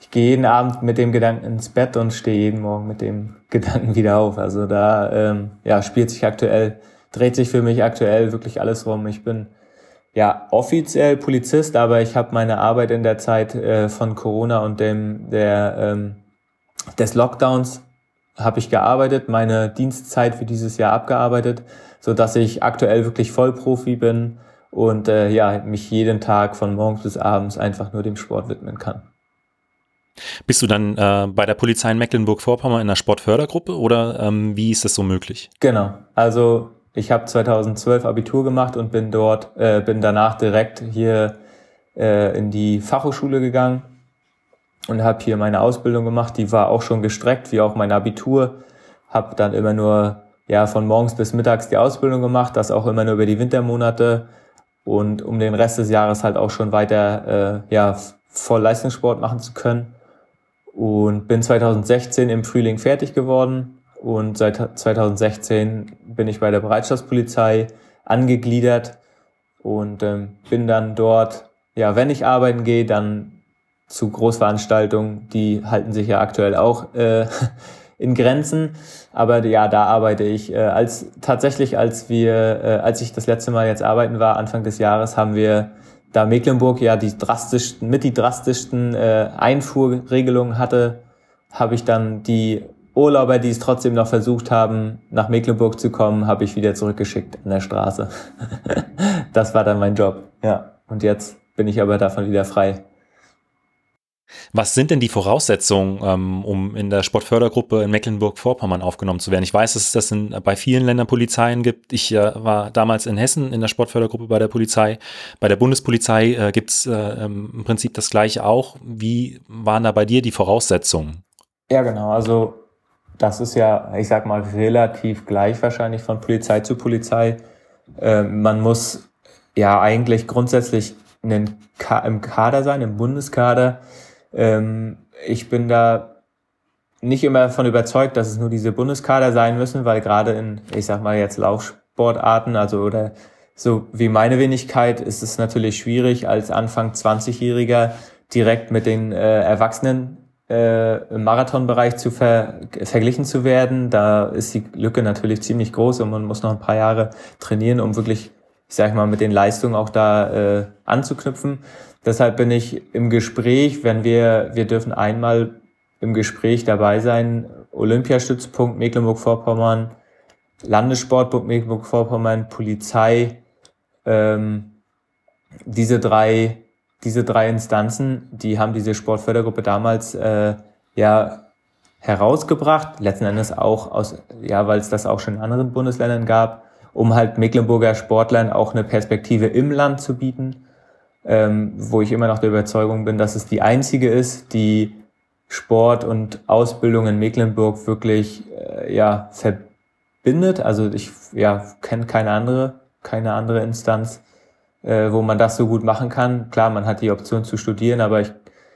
ich gehe jeden Abend mit dem Gedanken ins Bett und stehe jeden Morgen mit dem Gedanken wieder auf. Also da ähm, ja, spielt sich aktuell, dreht sich für mich aktuell wirklich alles rum. Ich bin ja offiziell Polizist, aber ich habe meine Arbeit in der Zeit äh, von Corona und dem der ähm, des Lockdowns habe ich gearbeitet, meine Dienstzeit für dieses Jahr abgearbeitet, so dass ich aktuell wirklich Vollprofi bin und äh, ja mich jeden Tag von morgens bis abends einfach nur dem Sport widmen kann. Bist du dann äh, bei der Polizei in Mecklenburg-Vorpommern in der Sportfördergruppe oder ähm, wie ist das so möglich? Genau, also ich habe 2012 Abitur gemacht und bin dort, äh, bin danach direkt hier äh, in die Fachhochschule gegangen und habe hier meine Ausbildung gemacht. Die war auch schon gestreckt, wie auch mein Abitur. Habe dann immer nur ja von morgens bis mittags die Ausbildung gemacht, das auch immer nur über die Wintermonate und um den Rest des Jahres halt auch schon weiter äh, ja voll Leistungssport machen zu können. Und bin 2016 im Frühling fertig geworden und seit 2016 bin ich bei der Bereitschaftspolizei angegliedert und ähm, bin dann dort, ja, wenn ich arbeiten gehe, dann zu Großveranstaltungen, die halten sich ja aktuell auch äh, in Grenzen. Aber ja, da arbeite ich. Äh, als tatsächlich, als wir, äh, als ich das letzte Mal jetzt arbeiten war, Anfang des Jahres, haben wir da Mecklenburg ja die drastischsten, mit die drastischsten äh, Einfuhrregelungen hatte, habe ich dann die Urlauber, die es trotzdem noch versucht haben, nach Mecklenburg zu kommen, habe ich wieder zurückgeschickt an der Straße. das war dann mein Job. Ja. Und jetzt bin ich aber davon wieder frei. Was sind denn die Voraussetzungen, ähm, um in der Sportfördergruppe in Mecklenburg-Vorpommern aufgenommen zu werden? Ich weiß, dass es das in, bei vielen Ländern Polizeien gibt. Ich äh, war damals in Hessen in der Sportfördergruppe bei der Polizei. Bei der Bundespolizei äh, gibt es äh, im Prinzip das Gleiche auch. Wie waren da bei dir die Voraussetzungen? Ja, genau. Also das ist ja, ich sag mal, relativ gleich wahrscheinlich von Polizei zu Polizei. Ähm, man muss ja eigentlich grundsätzlich einen Ka im Kader sein, im Bundeskader ähm, ich bin da nicht immer davon überzeugt, dass es nur diese Bundeskader sein müssen, weil gerade in, ich sag mal jetzt Laufsportarten, also oder so wie meine Wenigkeit, ist es natürlich schwierig, als Anfang 20-Jähriger direkt mit den äh, Erwachsenen äh, im Marathonbereich zu ver verglichen zu werden. Da ist die Lücke natürlich ziemlich groß und man muss noch ein paar Jahre trainieren, um wirklich, ich sag mal, mit den Leistungen auch da äh, anzuknüpfen. Deshalb bin ich im Gespräch, wenn wir, wir dürfen einmal im Gespräch dabei sein, Olympiastützpunkt Mecklenburg-Vorpommern, Landessportbund Mecklenburg-Vorpommern, Polizei, ähm, diese drei, diese drei Instanzen, die haben diese Sportfördergruppe damals äh, ja herausgebracht, letzten Endes auch aus, ja, weil es das auch schon in anderen Bundesländern gab, um halt Mecklenburger Sportlern auch eine Perspektive im Land zu bieten ähm, wo ich immer noch der Überzeugung bin, dass es die einzige ist, die Sport und Ausbildung in Mecklenburg wirklich äh, ja verbindet. Also ich ja kenne keine andere, keine andere Instanz, äh, wo man das so gut machen kann. Klar, man hat die Option zu studieren, aber ich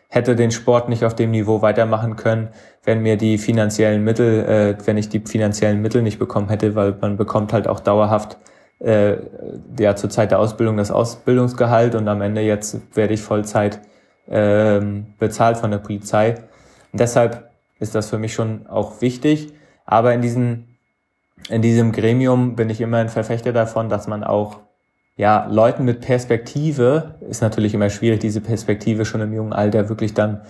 hätte den Sport nicht auf dem Niveau weitermachen können, wenn mir die finanziellen Mittel, äh, wenn ich die finanziellen Mittel nicht bekommen hätte, weil man bekommt halt auch dauerhaft äh, ja zur Zeit der Ausbildung das Ausbildungsgehalt und am Ende jetzt werde ich Vollzeit ähm, bezahlt von der Polizei. Und deshalb ist das für mich schon auch wichtig. Aber in diesem, in diesem Gremium bin ich immer ein Verfechter davon, dass man auch ja, Leuten mit Perspektive, ist natürlich immer schwierig, diese Perspektive schon im jungen Alter wirklich dann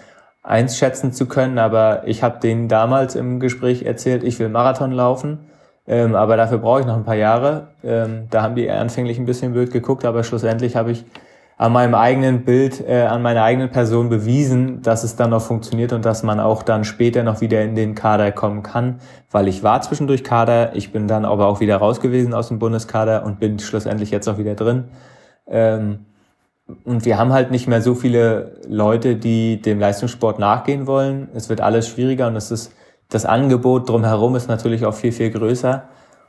einschätzen zu können, aber ich habe denen damals im Gespräch erzählt, ich will Marathon laufen ähm, aber dafür brauche ich noch ein paar Jahre. Ähm, da haben die anfänglich ein bisschen blöd geguckt, aber schlussendlich habe ich an meinem eigenen Bild, äh, an meiner eigenen Person bewiesen, dass es dann noch funktioniert und dass man auch dann später noch wieder in den Kader kommen kann, weil ich war zwischendurch Kader, ich bin dann aber auch wieder raus gewesen aus dem Bundeskader und bin schlussendlich jetzt auch wieder drin. Ähm, und wir haben halt nicht mehr so viele Leute, die dem Leistungssport nachgehen wollen. Es wird alles schwieriger und es ist das Angebot drumherum ist natürlich auch viel, viel größer.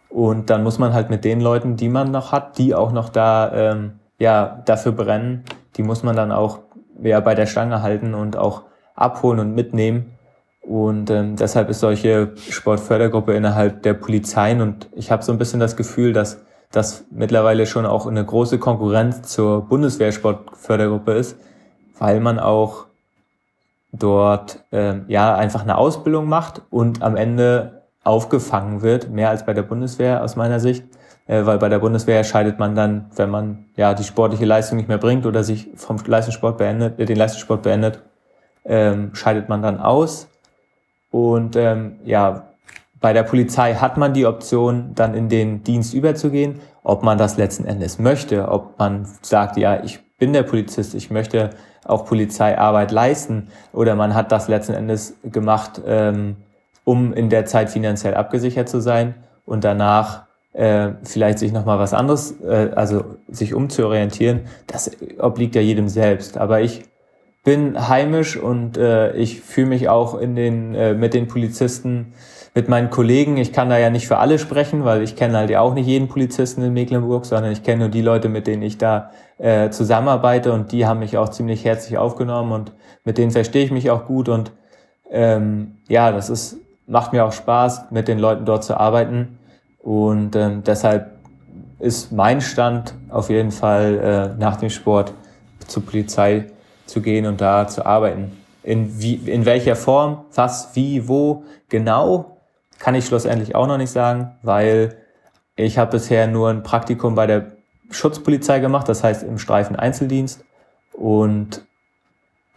Und dann muss man halt mit den Leuten, die man noch hat, die auch noch da ähm, ja dafür brennen, die muss man dann auch ja, bei der Stange halten und auch abholen und mitnehmen. Und ähm, deshalb ist solche Sportfördergruppe innerhalb der Polizeien und ich habe so ein bisschen das Gefühl, dass das mittlerweile schon auch eine große Konkurrenz zur Bundeswehr-Sportfördergruppe ist, weil man auch dort äh, ja einfach eine Ausbildung macht und am Ende aufgefangen wird, mehr als bei der Bundeswehr aus meiner Sicht, äh, weil bei der Bundeswehr scheidet man dann, wenn man ja die sportliche Leistung nicht mehr bringt oder sich vom Leistungssport beendet, äh, den Leistungssport beendet, ähm, scheidet man dann aus. Und ähm, ja, bei der Polizei hat man die Option, dann in den Dienst überzugehen, ob man das letzten Endes möchte, ob man sagt, ja, ich bin der Polizist, ich möchte auch Polizeiarbeit leisten oder man hat das letzten Endes gemacht, ähm, um in der Zeit finanziell abgesichert zu sein und danach äh, vielleicht sich nochmal was anderes, äh, also sich umzuorientieren, das obliegt ja jedem selbst. Aber ich bin heimisch und äh, ich fühle mich auch in den, äh, mit den Polizisten mit meinen Kollegen, ich kann da ja nicht für alle sprechen, weil ich kenne halt ja auch nicht jeden Polizisten in Mecklenburg, sondern ich kenne nur die Leute, mit denen ich da äh, zusammenarbeite und die haben mich auch ziemlich herzlich aufgenommen und mit denen verstehe ich mich auch gut und ähm, ja, das ist macht mir auch Spaß, mit den Leuten dort zu arbeiten und ähm, deshalb ist mein Stand auf jeden Fall äh, nach dem Sport zur Polizei zu gehen und da zu arbeiten. In, wie, in welcher Form, was, wie, wo genau, kann ich schlussendlich auch noch nicht sagen, weil ich habe bisher nur ein Praktikum bei der Schutzpolizei gemacht, das heißt im Streifen Einzeldienst. Und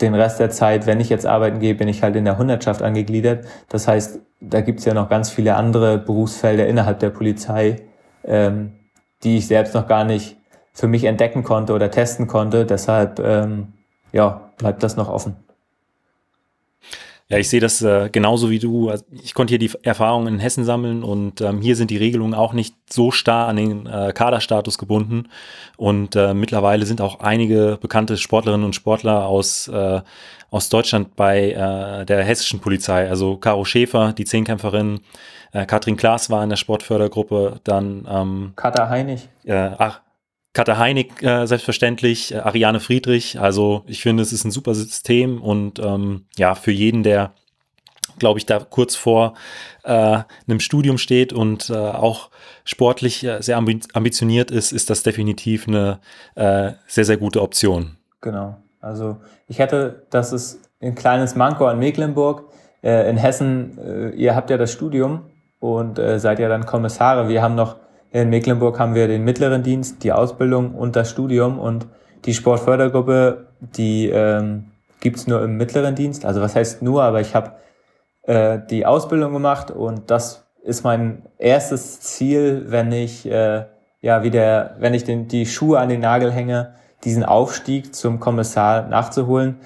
den Rest der Zeit, wenn ich jetzt arbeiten gehe, bin ich halt in der Hundertschaft angegliedert. Das heißt, da gibt's ja noch ganz viele andere Berufsfelder innerhalb der Polizei, ähm, die ich selbst noch gar nicht für mich entdecken konnte oder testen konnte. Deshalb ähm, ja, bleibt das noch offen. Ja, ich sehe das äh, genauso wie du. Also ich konnte hier die Erfahrungen in Hessen sammeln und ähm, hier sind die Regelungen auch nicht so starr an den äh, Kaderstatus gebunden. Und äh, mittlerweile sind auch einige bekannte Sportlerinnen und Sportler aus, äh, aus Deutschland bei äh, der hessischen Polizei. Also Caro Schäfer, die Zehnkämpferin, äh, Katrin Klaas war in der Sportfördergruppe, dann ähm, Katha Heinig. Äh, ach, Katha Heinig äh, selbstverständlich, äh, Ariane Friedrich. Also ich finde, es ist ein super System und ähm, ja, für jeden, der, glaube ich, da kurz vor äh, einem Studium steht und äh, auch sportlich äh, sehr ambitioniert ist, ist das definitiv eine äh, sehr, sehr gute Option. Genau. Also ich hätte, das ist ein kleines Manko an Mecklenburg. Äh, in Hessen, äh, ihr habt ja das Studium und seid ja dann Kommissare. Wir haben noch in Mecklenburg haben wir den mittleren Dienst, die Ausbildung und das Studium und die Sportfördergruppe, die ähm, gibt's nur im mittleren Dienst. Also was heißt nur, aber ich habe äh, die Ausbildung gemacht und das ist mein erstes Ziel, wenn ich äh, ja wieder, wenn ich den, die Schuhe an den Nagel hänge, diesen Aufstieg zum Kommissar nachzuholen.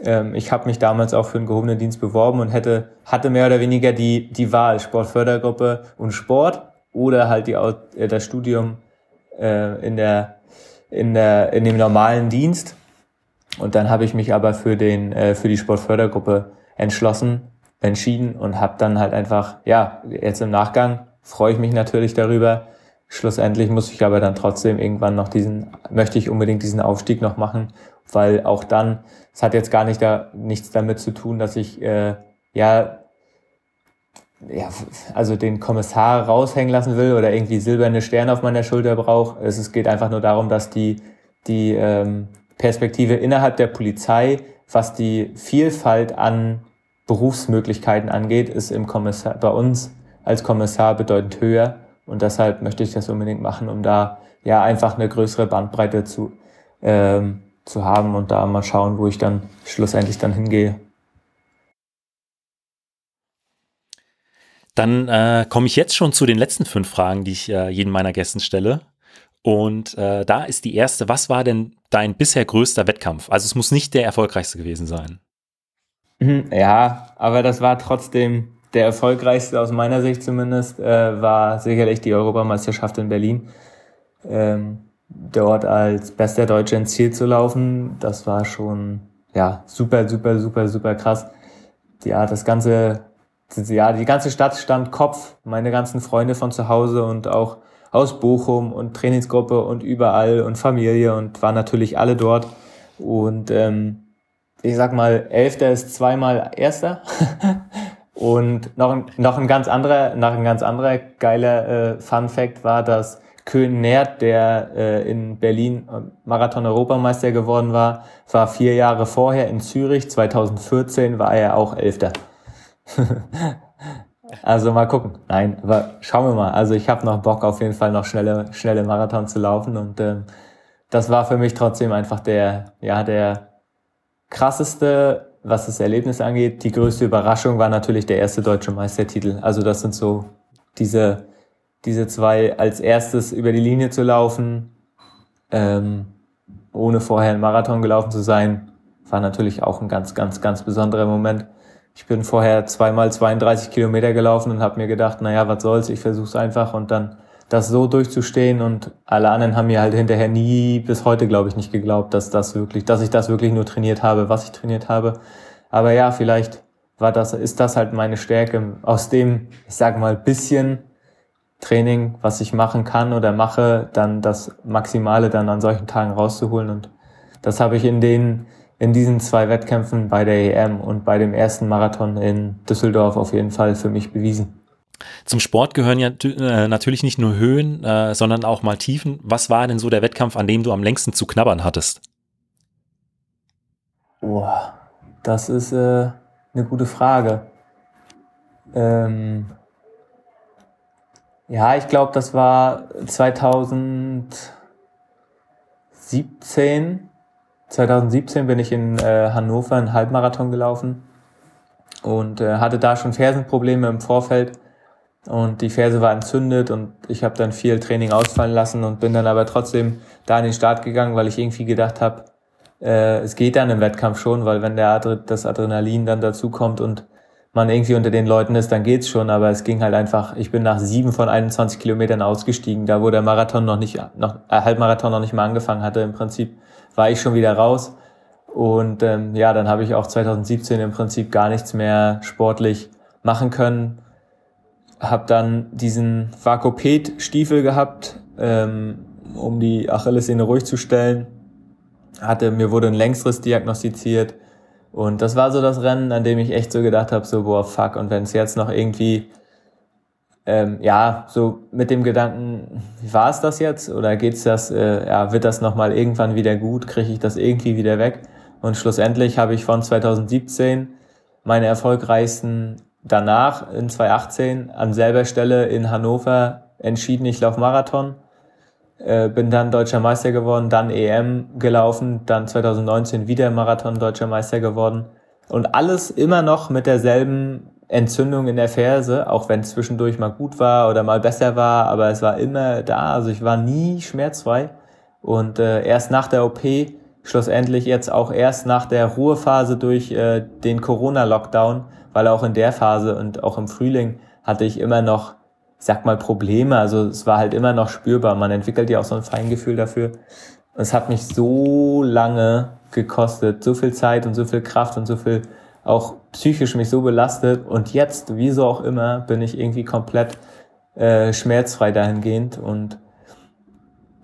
Ähm, ich habe mich damals auch für einen gehobenen Dienst beworben und hätte hatte mehr oder weniger die die Wahl Sportfördergruppe und Sport oder halt die, äh, das Studium äh, in, der, in, der, in dem normalen Dienst. Und dann habe ich mich aber für, den, äh, für die Sportfördergruppe entschlossen, entschieden und habe dann halt einfach, ja, jetzt im Nachgang freue ich mich natürlich darüber. Schlussendlich muss ich aber dann trotzdem irgendwann noch diesen, möchte ich unbedingt diesen Aufstieg noch machen, weil auch dann, es hat jetzt gar nicht da nichts damit zu tun, dass ich äh, ja ja, also den Kommissar raushängen lassen will oder irgendwie silberne Sterne auf meiner Schulter braucht. Es, geht einfach nur darum, dass die, die ähm, Perspektive innerhalb der Polizei, was die Vielfalt an Berufsmöglichkeiten angeht, ist im Kommissar, bei uns als Kommissar bedeutend höher. Und deshalb möchte ich das unbedingt machen, um da ja einfach eine größere Bandbreite zu, ähm, zu haben und da mal schauen, wo ich dann schlussendlich dann hingehe. Dann äh, komme ich jetzt schon zu den letzten fünf Fragen, die ich äh, jedem meiner Gästen stelle. Und äh, da ist die erste, was war denn dein bisher größter Wettkampf? Also es muss nicht der erfolgreichste gewesen sein. Mhm, ja, aber das war trotzdem der erfolgreichste aus meiner Sicht zumindest, äh, war sicherlich die Europameisterschaft in Berlin. Ähm, dort als bester Deutscher ins Ziel zu laufen, das war schon ja super, super, super, super krass. Ja, das ganze ja, die ganze Stadt stand Kopf, meine ganzen Freunde von zu Hause und auch aus Bochum und Trainingsgruppe und überall und Familie und waren natürlich alle dort. Und ähm, ich sag mal, Elfter ist zweimal Erster. und noch ein, noch ein ganz anderer, noch ein ganz anderer geiler äh, Fun Fact war, dass Köhn Nert, der äh, in Berlin Marathon-Europameister geworden war, war vier Jahre vorher in Zürich, 2014 war er auch Elfter. also mal gucken. Nein, aber schauen wir mal. Also ich habe noch Bock auf jeden Fall noch schnelle, schnelle Marathon zu laufen und ähm, das war für mich trotzdem einfach der, ja, der krasseste, was das Erlebnis angeht. Die größte Überraschung war natürlich der erste deutsche Meistertitel. Also das sind so diese, diese zwei als erstes über die Linie zu laufen, ähm, ohne vorher einen Marathon gelaufen zu sein, war natürlich auch ein ganz, ganz, ganz besonderer Moment. Ich bin vorher zweimal 32 Kilometer gelaufen und habe mir gedacht, naja, was soll's, ich versuch's einfach und dann das so durchzustehen und alle anderen haben mir halt hinterher nie bis heute, glaube ich, nicht geglaubt, dass das wirklich, dass ich das wirklich nur trainiert habe, was ich trainiert habe. Aber ja, vielleicht war das, ist das halt meine Stärke, aus dem, ich sag mal, bisschen Training, was ich machen kann oder mache, dann das Maximale dann an solchen Tagen rauszuholen. Und das habe ich in den in diesen zwei Wettkämpfen bei der EM und bei dem ersten Marathon in Düsseldorf auf jeden Fall für mich bewiesen. Zum Sport gehören ja äh, natürlich nicht nur Höhen, äh, sondern auch mal Tiefen. Was war denn so der Wettkampf, an dem du am längsten zu knabbern hattest? Oh, das ist äh, eine gute Frage. Ähm, ja, ich glaube, das war 2017. 2017 bin ich in äh, Hannover einen Halbmarathon gelaufen und äh, hatte da schon Fersenprobleme im Vorfeld und die Ferse war entzündet und ich habe dann viel Training ausfallen lassen und bin dann aber trotzdem da in den Start gegangen, weil ich irgendwie gedacht habe, äh, es geht dann im Wettkampf schon, weil wenn der Adre das Adrenalin dann dazu kommt und man irgendwie unter den Leuten ist, dann geht's schon. Aber es ging halt einfach, ich bin nach sieben von 21 Kilometern ausgestiegen, da wo der Marathon noch nicht, noch, äh, Halbmarathon noch nicht mal angefangen hatte. Im Prinzip war ich schon wieder raus. Und ähm, ja, dann habe ich auch 2017 im Prinzip gar nichts mehr sportlich machen können. Hab dann diesen Vakoped-Stiefel gehabt, ähm, um die Achillessehne ruhig zu stellen. Hatte, mir wurde ein Längsriss diagnostiziert und das war so das Rennen, an dem ich echt so gedacht habe, so, boah, fuck, und wenn es jetzt noch irgendwie, ähm, ja, so mit dem Gedanken, war es das jetzt oder geht's das, äh, ja, wird das nochmal irgendwann wieder gut, kriege ich das irgendwie wieder weg? Und schlussendlich habe ich von 2017 meine erfolgreichsten danach in 2018 an selber Stelle in Hannover entschieden, ich laufe Marathon äh, bin dann deutscher Meister geworden, dann EM gelaufen, dann 2019 wieder Marathon deutscher Meister geworden. Und alles immer noch mit derselben Entzündung in der Ferse, auch wenn zwischendurch mal gut war oder mal besser war, aber es war immer da. Also ich war nie schmerzfrei. Und äh, erst nach der OP, schlussendlich jetzt auch erst nach der Ruhephase durch äh, den Corona-Lockdown, weil auch in der Phase und auch im Frühling hatte ich immer noch sag mal, Probleme. Also es war halt immer noch spürbar. Man entwickelt ja auch so ein Feingefühl dafür. Es hat mich so lange gekostet, so viel Zeit und so viel Kraft und so viel auch psychisch mich so belastet. Und jetzt, wieso auch immer, bin ich irgendwie komplett äh, schmerzfrei dahingehend. Und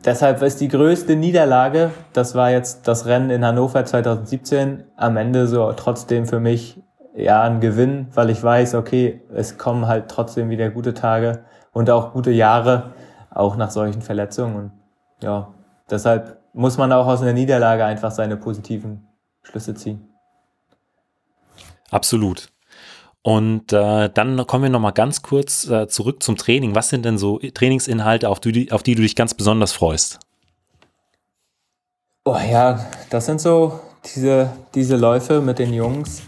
deshalb ist die größte Niederlage, das war jetzt das Rennen in Hannover 2017, am Ende so trotzdem für mich ja ein Gewinn, weil ich weiß, okay, es kommen halt trotzdem wieder gute Tage und auch gute Jahre, auch nach solchen Verletzungen. Und ja, deshalb muss man auch aus einer Niederlage einfach seine positiven Schlüsse ziehen. Absolut. Und äh, dann kommen wir nochmal ganz kurz äh, zurück zum Training. Was sind denn so Trainingsinhalte, auf die, auf die du dich ganz besonders freust? Oh ja, das sind so diese, diese Läufe mit den Jungs,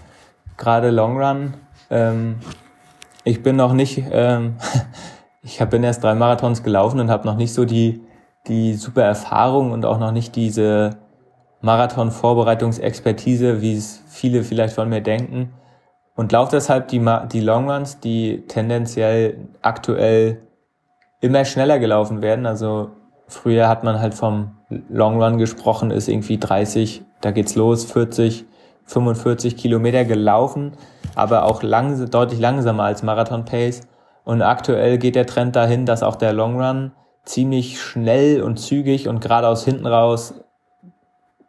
gerade Long Run. Ähm, ich bin noch nicht ähm, ich bin erst drei Marathons gelaufen und habe noch nicht so die, die super Erfahrung und auch noch nicht diese Marathon-Vorbereitungsexpertise, wie es viele vielleicht von mir denken. Und laufe deshalb die, die Longruns, die tendenziell aktuell immer schneller gelaufen werden. Also früher hat man halt vom Longrun gesprochen, ist irgendwie 30, da geht's los, 40, 45 Kilometer gelaufen, aber auch lang, deutlich langsamer als Marathon-Pace. Und aktuell geht der Trend dahin, dass auch der Long Run ziemlich schnell und zügig und gerade aus hinten raus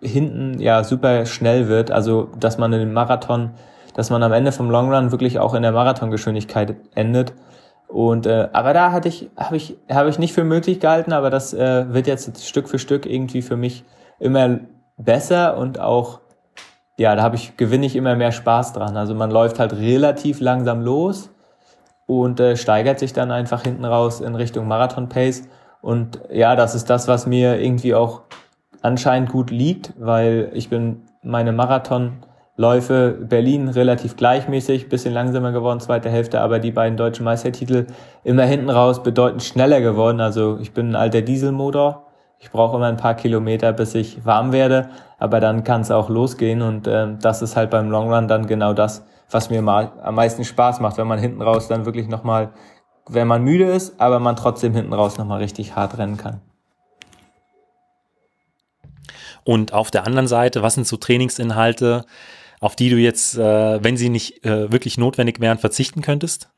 hinten ja super schnell wird. Also dass man in dem Marathon, dass man am Ende vom Long Run wirklich auch in der Marathongeschwindigkeit endet. Und äh, aber da hatte ich habe ich habe ich nicht für möglich gehalten, aber das äh, wird jetzt Stück für Stück irgendwie für mich immer besser und auch ja, da habe ich gewinne ich immer mehr Spaß dran. Also man läuft halt relativ langsam los und äh, steigert sich dann einfach hinten raus in Richtung Marathon Pace. Und ja, das ist das, was mir irgendwie auch anscheinend gut liegt, weil ich bin meine Marathonläufe Berlin relativ gleichmäßig, bisschen langsamer geworden, zweite Hälfte, aber die beiden deutschen Meistertitel immer hinten raus bedeutend schneller geworden. Also ich bin ein alter Dieselmotor. Ich brauche immer ein paar Kilometer, bis ich warm werde, aber dann kann es auch losgehen und äh, das ist halt beim Long Run dann genau das, was mir mal am meisten Spaß macht, wenn man hinten raus dann wirklich nochmal, wenn man müde ist, aber man trotzdem hinten raus nochmal richtig hart rennen kann. Und auf der anderen Seite, was sind so Trainingsinhalte, auf die du jetzt, äh, wenn sie nicht äh, wirklich notwendig wären, verzichten könntest?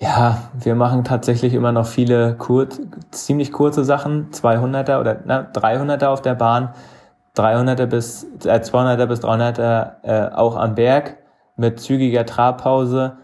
Ja, wir machen tatsächlich immer noch viele kurz, ziemlich kurze Sachen, 200er oder na, 300er auf der Bahn, 300er bis äh, 200er bis 300er äh, auch am Berg mit zügiger Trabpause.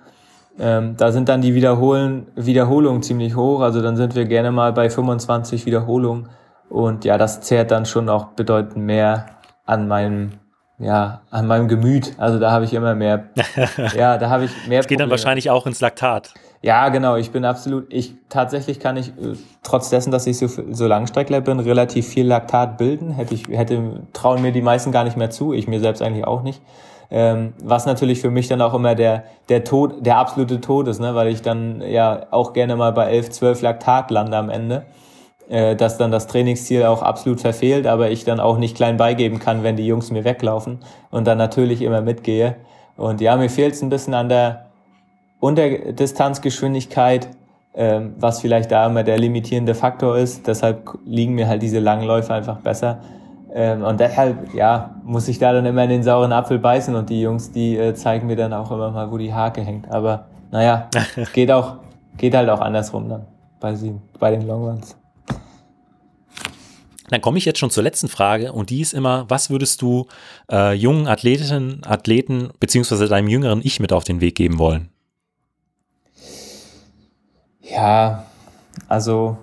Ähm, da sind dann die Wiederholen, Wiederholungen ziemlich hoch. Also dann sind wir gerne mal bei 25 Wiederholungen. Und ja, das zehrt dann schon auch bedeutend mehr an meinem ja, an meinem Gemüt. Also da habe ich immer mehr, ja, da habe ich mehr. Es geht dann wahrscheinlich auch ins Laktat. Ja, genau. Ich bin absolut, ich, tatsächlich kann ich, äh, trotz dessen, dass ich so, so Langstreckler bin, relativ viel Laktat bilden. Hätte ich, hätte, trauen mir die meisten gar nicht mehr zu. Ich mir selbst eigentlich auch nicht. Ähm, was natürlich für mich dann auch immer der, der Tod, der absolute Tod ist, ne, weil ich dann ja auch gerne mal bei 11, 12 Laktat lande am Ende äh, dass dann das Trainingsziel auch absolut verfehlt, aber ich dann auch nicht klein beigeben kann, wenn die Jungs mir weglaufen und dann natürlich immer mitgehe. Und ja, mir fehlt es ein bisschen an der Unterdistanzgeschwindigkeit, ähm, was vielleicht da immer der limitierende Faktor ist. Deshalb liegen mir halt diese langen Läufe einfach besser. Ähm, und deshalb, ja, muss ich da dann immer in den sauren Apfel beißen und die Jungs, die äh, zeigen mir dann auch immer mal, wo die Hake hängt. Aber naja, geht auch, geht halt auch andersrum dann bei, sie, bei den Longruns. Dann komme ich jetzt schon zur letzten Frage und die ist immer, was würdest du äh, jungen Athletinnen, Athleten beziehungsweise deinem jüngeren Ich mit auf den Weg geben wollen? Ja, also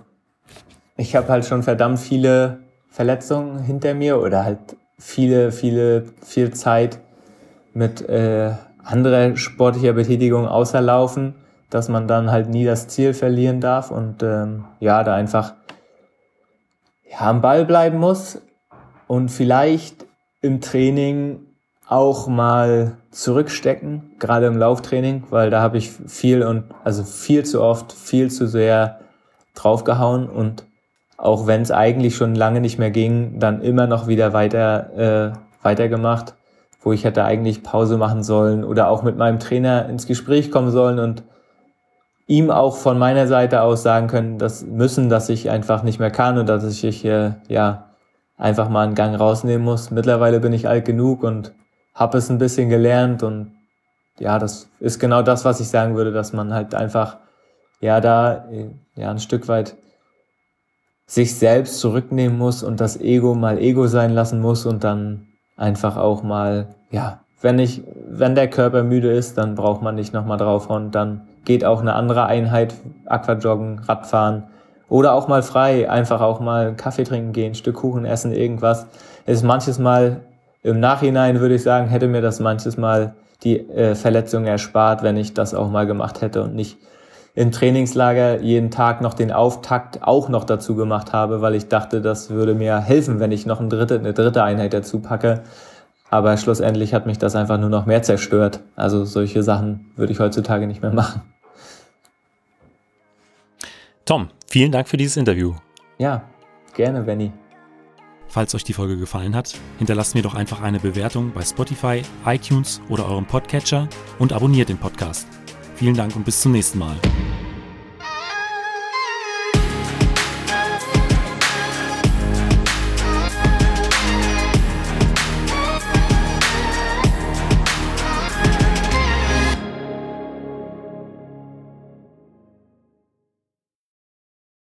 ich habe halt schon verdammt viele Verletzungen hinter mir oder halt viele, viele, viel Zeit mit äh, anderer sportlicher Betätigung außer Laufen, dass man dann halt nie das Ziel verlieren darf und ähm, ja, da einfach ja, am Ball bleiben muss und vielleicht im Training auch mal zurückstecken, gerade im Lauftraining, weil da habe ich viel und also viel zu oft, viel zu sehr draufgehauen und auch wenn es eigentlich schon lange nicht mehr ging, dann immer noch wieder weiter äh, weitergemacht, wo ich hätte eigentlich Pause machen sollen oder auch mit meinem Trainer ins Gespräch kommen sollen und ihm auch von meiner Seite aus sagen können, dass müssen, dass ich einfach nicht mehr kann und dass ich hier ja einfach mal einen Gang rausnehmen muss. Mittlerweile bin ich alt genug und habe es ein bisschen gelernt und ja, das ist genau das, was ich sagen würde, dass man halt einfach ja da ja ein Stück weit sich selbst zurücknehmen muss und das Ego mal Ego sein lassen muss und dann einfach auch mal ja, wenn ich wenn der Körper müde ist, dann braucht man nicht nochmal draufhauen, dann geht auch eine andere Einheit, Aquajoggen, Radfahren oder auch mal frei, einfach auch mal Kaffee trinken gehen, Stück Kuchen essen, irgendwas. Es ist manches Mal im Nachhinein würde ich sagen, hätte mir das manches Mal die äh, Verletzung erspart, wenn ich das auch mal gemacht hätte und nicht im Trainingslager jeden Tag noch den Auftakt auch noch dazu gemacht habe, weil ich dachte, das würde mir helfen, wenn ich noch eine dritte, eine dritte Einheit dazu packe. Aber schlussendlich hat mich das einfach nur noch mehr zerstört. Also solche Sachen würde ich heutzutage nicht mehr machen. Tom, vielen Dank für dieses Interview. Ja, gerne, Benny. Falls euch die Folge gefallen hat, hinterlasst mir doch einfach eine Bewertung bei Spotify, iTunes oder eurem Podcatcher und abonniert den Podcast. Vielen Dank und bis zum nächsten Mal.